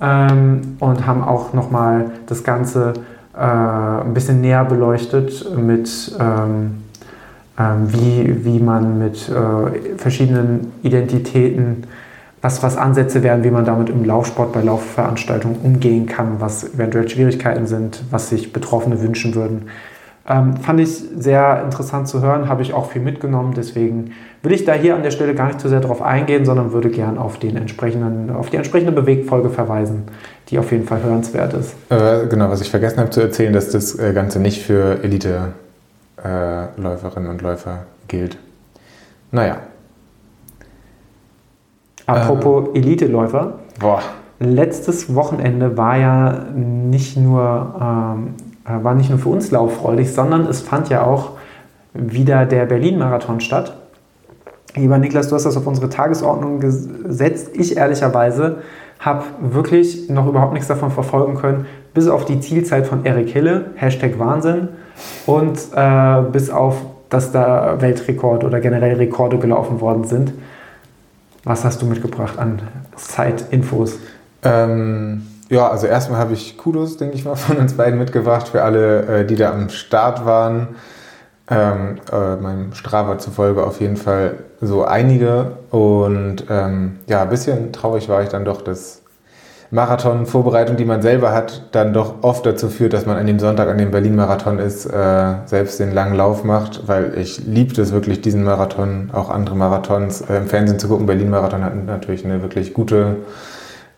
ähm, und haben auch nochmal das Ganze äh, ein bisschen näher beleuchtet mit ähm, ähm, wie, wie man mit äh, verschiedenen Identitäten, was, was Ansätze wären, wie man damit im Laufsport bei Laufveranstaltungen umgehen kann, was eventuell Schwierigkeiten sind, was sich Betroffene wünschen würden. Ähm, fand ich sehr interessant zu hören, habe ich auch viel mitgenommen. Deswegen will ich da hier an der Stelle gar nicht zu sehr darauf eingehen, sondern würde gern auf, den entsprechenden, auf die entsprechende Bewegfolge verweisen, die auf jeden Fall hörenswert ist. Äh, genau, was ich vergessen habe zu erzählen, dass das äh, Ganze nicht für Elite äh, und Läufer gilt. Naja. Apropos ähm, Elite-Läufer. Boah. Letztes Wochenende war ja nicht nur, ähm, äh, war nicht nur für uns lauffreudig, sondern es fand ja auch wieder der Berlin-Marathon statt. Lieber Niklas, du hast das auf unsere Tagesordnung gesetzt. Ich ehrlicherweise habe wirklich noch überhaupt nichts davon verfolgen können, bis auf die Zielzeit von Erik Hille, Hashtag Wahnsinn und äh, bis auf, dass da Weltrekord oder generell Rekorde gelaufen worden sind. Was hast du mitgebracht an Zeitinfos? Ähm, ja, also erstmal habe ich Kudos, denke ich mal, von uns beiden mitgebracht für alle, äh, die da am Start waren. Ähm, äh, meinem Strava zufolge auf jeden Fall so einige. Und ähm, ja, ein bisschen traurig war ich dann doch, dass Marathon-Vorbereitung, die man selber hat, dann doch oft dazu führt, dass man an dem Sonntag an dem Berlin-Marathon ist, äh, selbst den langen Lauf macht, weil ich liebte es wirklich, diesen Marathon, auch andere Marathons äh, im Fernsehen zu gucken. Berlin-Marathon hat natürlich eine wirklich gute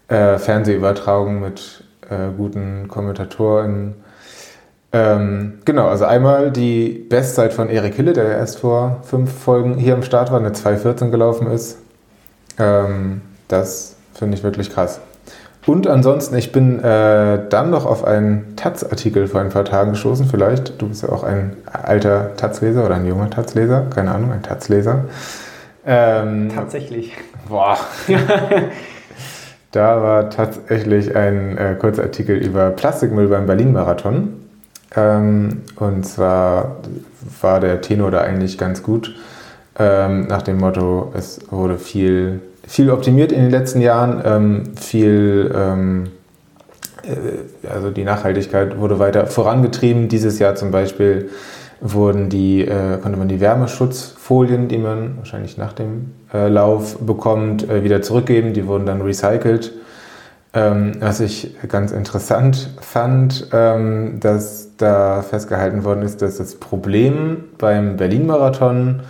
äh, Fernsehübertragung mit äh, guten Kommentatoren. Ähm, genau, also einmal die Bestzeit von Erik Hille, der erst vor fünf Folgen hier am Start war, eine 2.14 gelaufen ist. Ähm, das finde ich wirklich krass. Und ansonsten, ich bin äh, dann noch auf einen Taz-Artikel vor ein paar Tagen gestoßen. Vielleicht, du bist ja auch ein alter Taz-Leser oder ein junger Taz-Leser, keine Ahnung, ein Taz-Leser. Ähm, Tatsächlich. Boah. <laughs> da war tatsächlich ein äh, kurzer Artikel über Plastikmüll beim Berlin-Marathon. Ähm, und zwar war der Tenor da eigentlich ganz gut. Ähm, nach dem Motto, es wurde viel viel optimiert in den letzten Jahren, ähm, viel, ähm, äh, also die Nachhaltigkeit wurde weiter vorangetrieben. Dieses Jahr zum Beispiel wurden die, äh, konnte man die Wärmeschutzfolien, die man wahrscheinlich nach dem äh, Lauf bekommt, äh, wieder zurückgeben. Die wurden dann recycelt. Ähm, was ich ganz interessant fand, ähm, dass da festgehalten worden ist, dass das Problem beim Berlin-Marathon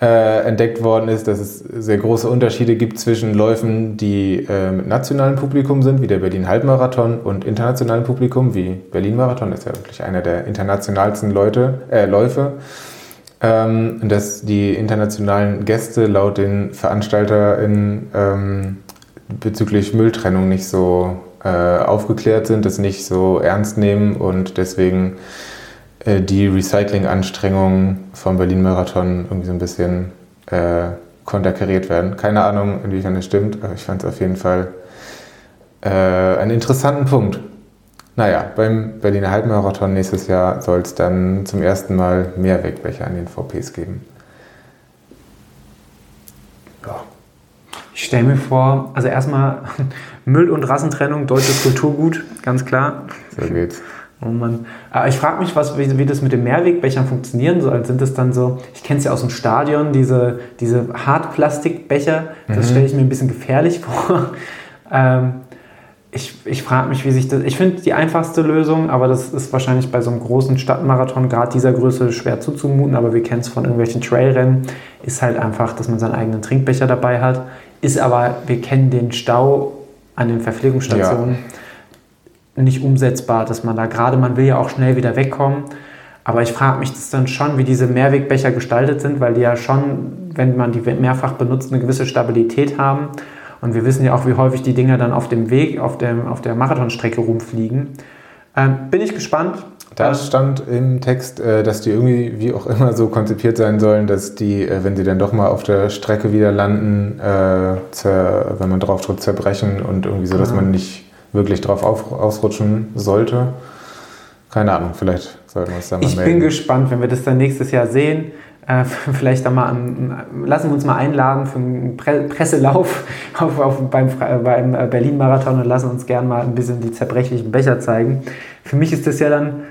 äh, entdeckt worden ist, dass es sehr große Unterschiede gibt zwischen Läufen, die äh, mit nationalem Publikum sind, wie der Berlin-Halbmarathon, und internationalem Publikum, wie Berlin-Marathon, ist ja wirklich einer der internationalsten Leute, äh, Läufe. Ähm, dass die internationalen Gäste laut den VeranstalterInnen ähm, bezüglich Mülltrennung nicht so äh, aufgeklärt sind, das nicht so ernst nehmen und deswegen äh, die Recycling-Anstrengungen vom Berlin-Marathon irgendwie so ein bisschen äh, konterkariert werden. Keine Ahnung, inwiefern das stimmt, aber ich fand es auf jeden Fall äh, einen interessanten Punkt. Naja, beim Berliner Halbmarathon nächstes Jahr soll es dann zum ersten Mal mehr Wegbecher an den VPs geben. Ja. Ich stelle mir vor, also erstmal <laughs> Müll- und Rassentrennung, deutsches Kulturgut, ganz klar. So geht's. Oh Mann. Ich frage mich, was, wie, wie, das mit den Mehrwegbechern funktionieren soll. Sind das dann so, ich kenne es ja aus dem Stadion, diese, diese Hartplastikbecher, das mhm. stelle ich mir ein bisschen gefährlich <laughs> vor. Ähm, ich ich frage mich, wie sich das. Ich finde die einfachste Lösung, aber das ist wahrscheinlich bei so einem großen Stadtmarathon, gerade dieser Größe, schwer zuzumuten, aber wir kennen es von irgendwelchen Trailrennen, ist halt einfach, dass man seinen eigenen Trinkbecher dabei hat. Ist aber, wir kennen den Stau an den Verpflegungsstationen. Ja nicht umsetzbar, dass man da gerade, man will ja auch schnell wieder wegkommen. Aber ich frage mich das dann schon, wie diese Mehrwegbecher gestaltet sind, weil die ja schon, wenn man die mehrfach benutzt, eine gewisse Stabilität haben. Und wir wissen ja auch, wie häufig die Dinger dann auf dem Weg, auf, dem, auf der Marathonstrecke rumfliegen. Ähm, bin ich gespannt. Da stand im Text, äh, dass die irgendwie, wie auch immer, so konzipiert sein sollen, dass die, äh, wenn sie dann doch mal auf der Strecke wieder landen, äh, wenn man drauf tritt, zerbrechen und irgendwie so, dass man nicht wirklich drauf auf, ausrutschen sollte. Keine Ahnung, vielleicht sollten wir uns da mal ich melden. Ich bin gespannt, wenn wir das dann nächstes Jahr sehen. Äh, <laughs> vielleicht dann mal an, lassen wir uns mal einladen für einen Pre Presselauf <laughs> auf, auf, beim, beim Berlin-Marathon und lassen uns gern mal ein bisschen die zerbrechlichen Becher zeigen. Für mich ist das ja dann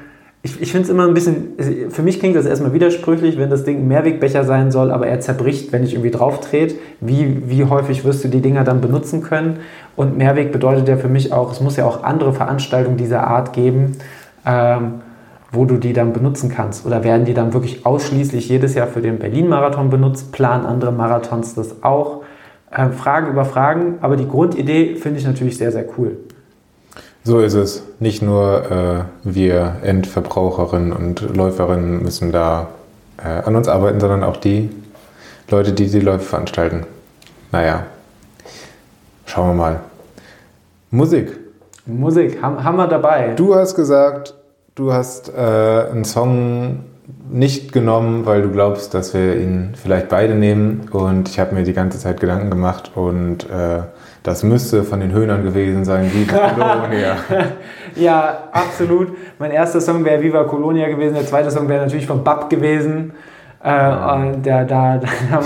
ich, ich finde es immer ein bisschen, für mich klingt das erstmal widersprüchlich, wenn das Ding ein Mehrwegbecher sein soll, aber er zerbricht, wenn ich irgendwie drauf trete. Wie, wie häufig wirst du die Dinger dann benutzen können? Und Mehrweg bedeutet ja für mich auch, es muss ja auch andere Veranstaltungen dieser Art geben, ähm, wo du die dann benutzen kannst. Oder werden die dann wirklich ausschließlich jedes Jahr für den Berlin-Marathon benutzt? Planen andere Marathons das auch? Ähm, Fragen über Fragen, aber die Grundidee finde ich natürlich sehr, sehr cool. So ist es. Nicht nur äh, wir Endverbraucherinnen und Läuferinnen müssen da äh, an uns arbeiten, sondern auch die Leute, die die Läufe veranstalten. Naja, schauen wir mal. Musik. Musik, haben, haben wir dabei. Du hast gesagt, du hast äh, einen Song nicht genommen, weil du glaubst, dass wir ihn vielleicht beide nehmen. Und ich habe mir die ganze Zeit Gedanken gemacht und äh, das müsste von den Höhnern gewesen sein, Viva <laughs> Colonia. ja, absolut. Mein erster Song wäre Viva Colonia gewesen, der zweite Song wäre natürlich von Bab gewesen. Äh, und der, da, <laughs> da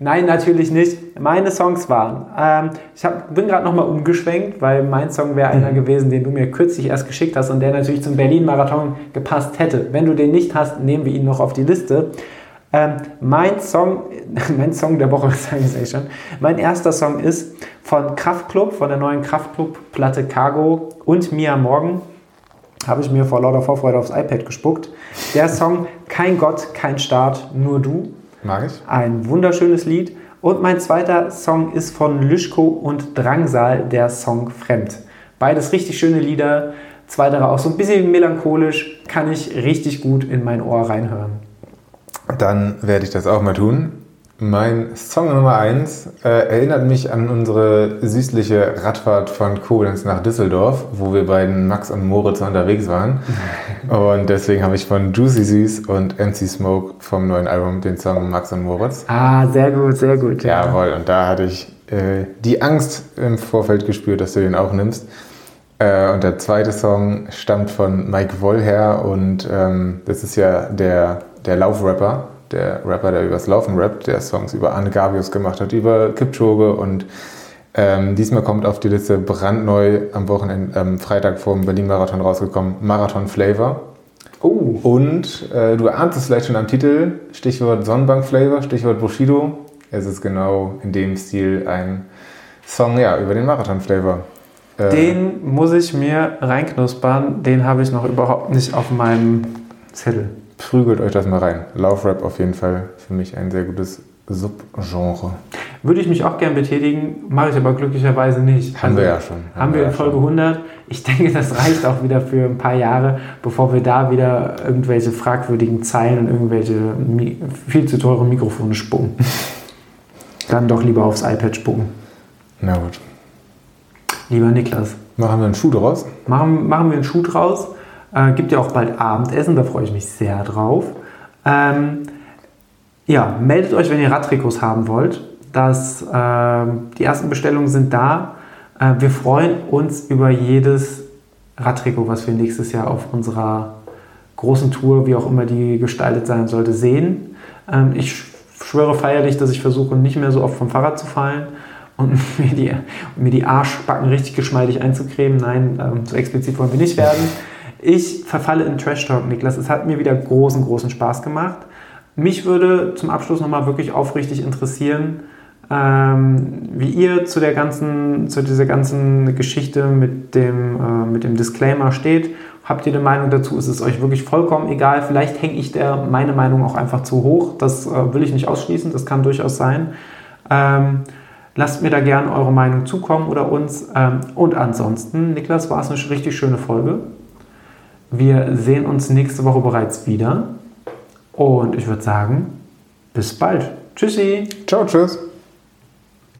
Nein, natürlich nicht. Meine Songs waren. Ähm, ich hab, bin gerade nochmal umgeschwenkt, weil mein Song wäre einer mhm. gewesen, den du mir kürzlich erst geschickt hast und der natürlich zum Berlin-Marathon gepasst hätte. Wenn du den nicht hast, nehmen wir ihn noch auf die Liste. Ähm, mein Song, <laughs> mein Song der Woche, <laughs> sage ich es schon. Mein erster Song ist von Kraftklub, von der neuen Kraftklub-Platte Cargo und Mia Morgen. Habe ich mir vor lauter Vorfreude aufs iPad gespuckt. Der Song Kein Gott, kein Staat, nur du. Mag ich. Ein wunderschönes Lied. Und mein zweiter Song ist von Lüschko und Drangsal, der Song Fremd. Beides richtig schöne Lieder. Zweiterer auch so ein bisschen melancholisch, kann ich richtig gut in mein Ohr reinhören. Dann werde ich das auch mal tun. Mein Song Nummer 1 äh, erinnert mich an unsere süßliche Radfahrt von Koblenz nach Düsseldorf, wo wir beiden Max und Moritz unterwegs waren. <laughs> und deswegen habe ich von Juicy Süß und MC Smoke vom neuen Album den Song Max und Moritz. Ah, sehr gut, sehr gut. Ja. Jawohl, und da hatte ich äh, die Angst im Vorfeld gespürt, dass du den auch nimmst. Äh, und der zweite Song stammt von Mike Wollher und ähm, das ist ja der, der Laufrapper der Rapper, der übers Laufen rappt, der Songs über Anne Gavius gemacht hat, über Kipchoge und ähm, diesmal kommt auf die Liste brandneu am Wochenende, ähm, Freitag vor dem Berlin-Marathon rausgekommen, Marathon Flavor. Oh. Und äh, du ahnst es vielleicht schon am Titel, Stichwort Sonnenbank Flavor, Stichwort Bushido. Es ist genau in dem Stil ein Song ja, über den Marathon Flavor. Äh, den muss ich mir reinknuspern, den habe ich noch überhaupt nicht auf meinem Zettel prügelt euch das mal rein. Love Rap auf jeden Fall für mich ein sehr gutes Subgenre. Würde ich mich auch gern betätigen, mache ich aber glücklicherweise nicht. Haben also, wir ja schon. Haben, haben wir in Folge schon. 100. Ich denke, das reicht auch wieder für ein paar Jahre, bevor wir da wieder irgendwelche fragwürdigen Zeilen und irgendwelche viel zu teuren Mikrofone spucken. <laughs> Dann doch lieber aufs iPad spucken. Na gut. Lieber Niklas. Machen wir einen Schuh draus? Machen, machen wir einen Schuh draus. Äh, gibt ja auch bald Abendessen, da freue ich mich sehr drauf. Ähm, ja, meldet euch, wenn ihr Radtrikots haben wollt. Das, äh, die ersten Bestellungen sind da. Äh, wir freuen uns über jedes Radtrikot, was wir nächstes Jahr auf unserer großen Tour, wie auch immer die gestaltet sein sollte, sehen. Ähm, ich schwöre feierlich, dass ich versuche, nicht mehr so oft vom Fahrrad zu fallen und <laughs> mir die, mir die Arschbacken richtig geschmeidig einzucremen. Nein, ähm, so explizit wollen wir nicht werden. Ich verfalle in Trash Talk, Niklas. Es hat mir wieder großen, großen Spaß gemacht. Mich würde zum Abschluss nochmal wirklich aufrichtig interessieren, ähm, wie ihr zu, der ganzen, zu dieser ganzen Geschichte mit dem, äh, mit dem Disclaimer steht. Habt ihr eine Meinung dazu? Ist es euch wirklich vollkommen egal? Vielleicht hänge ich der, meine Meinung auch einfach zu hoch. Das äh, will ich nicht ausschließen. Das kann durchaus sein. Ähm, lasst mir da gerne eure Meinung zukommen oder uns. Ähm, und ansonsten, Niklas, war es eine richtig schöne Folge. Wir sehen uns nächste Woche bereits wieder. Und ich würde sagen, bis bald. Tschüssi. Ciao, tschüss.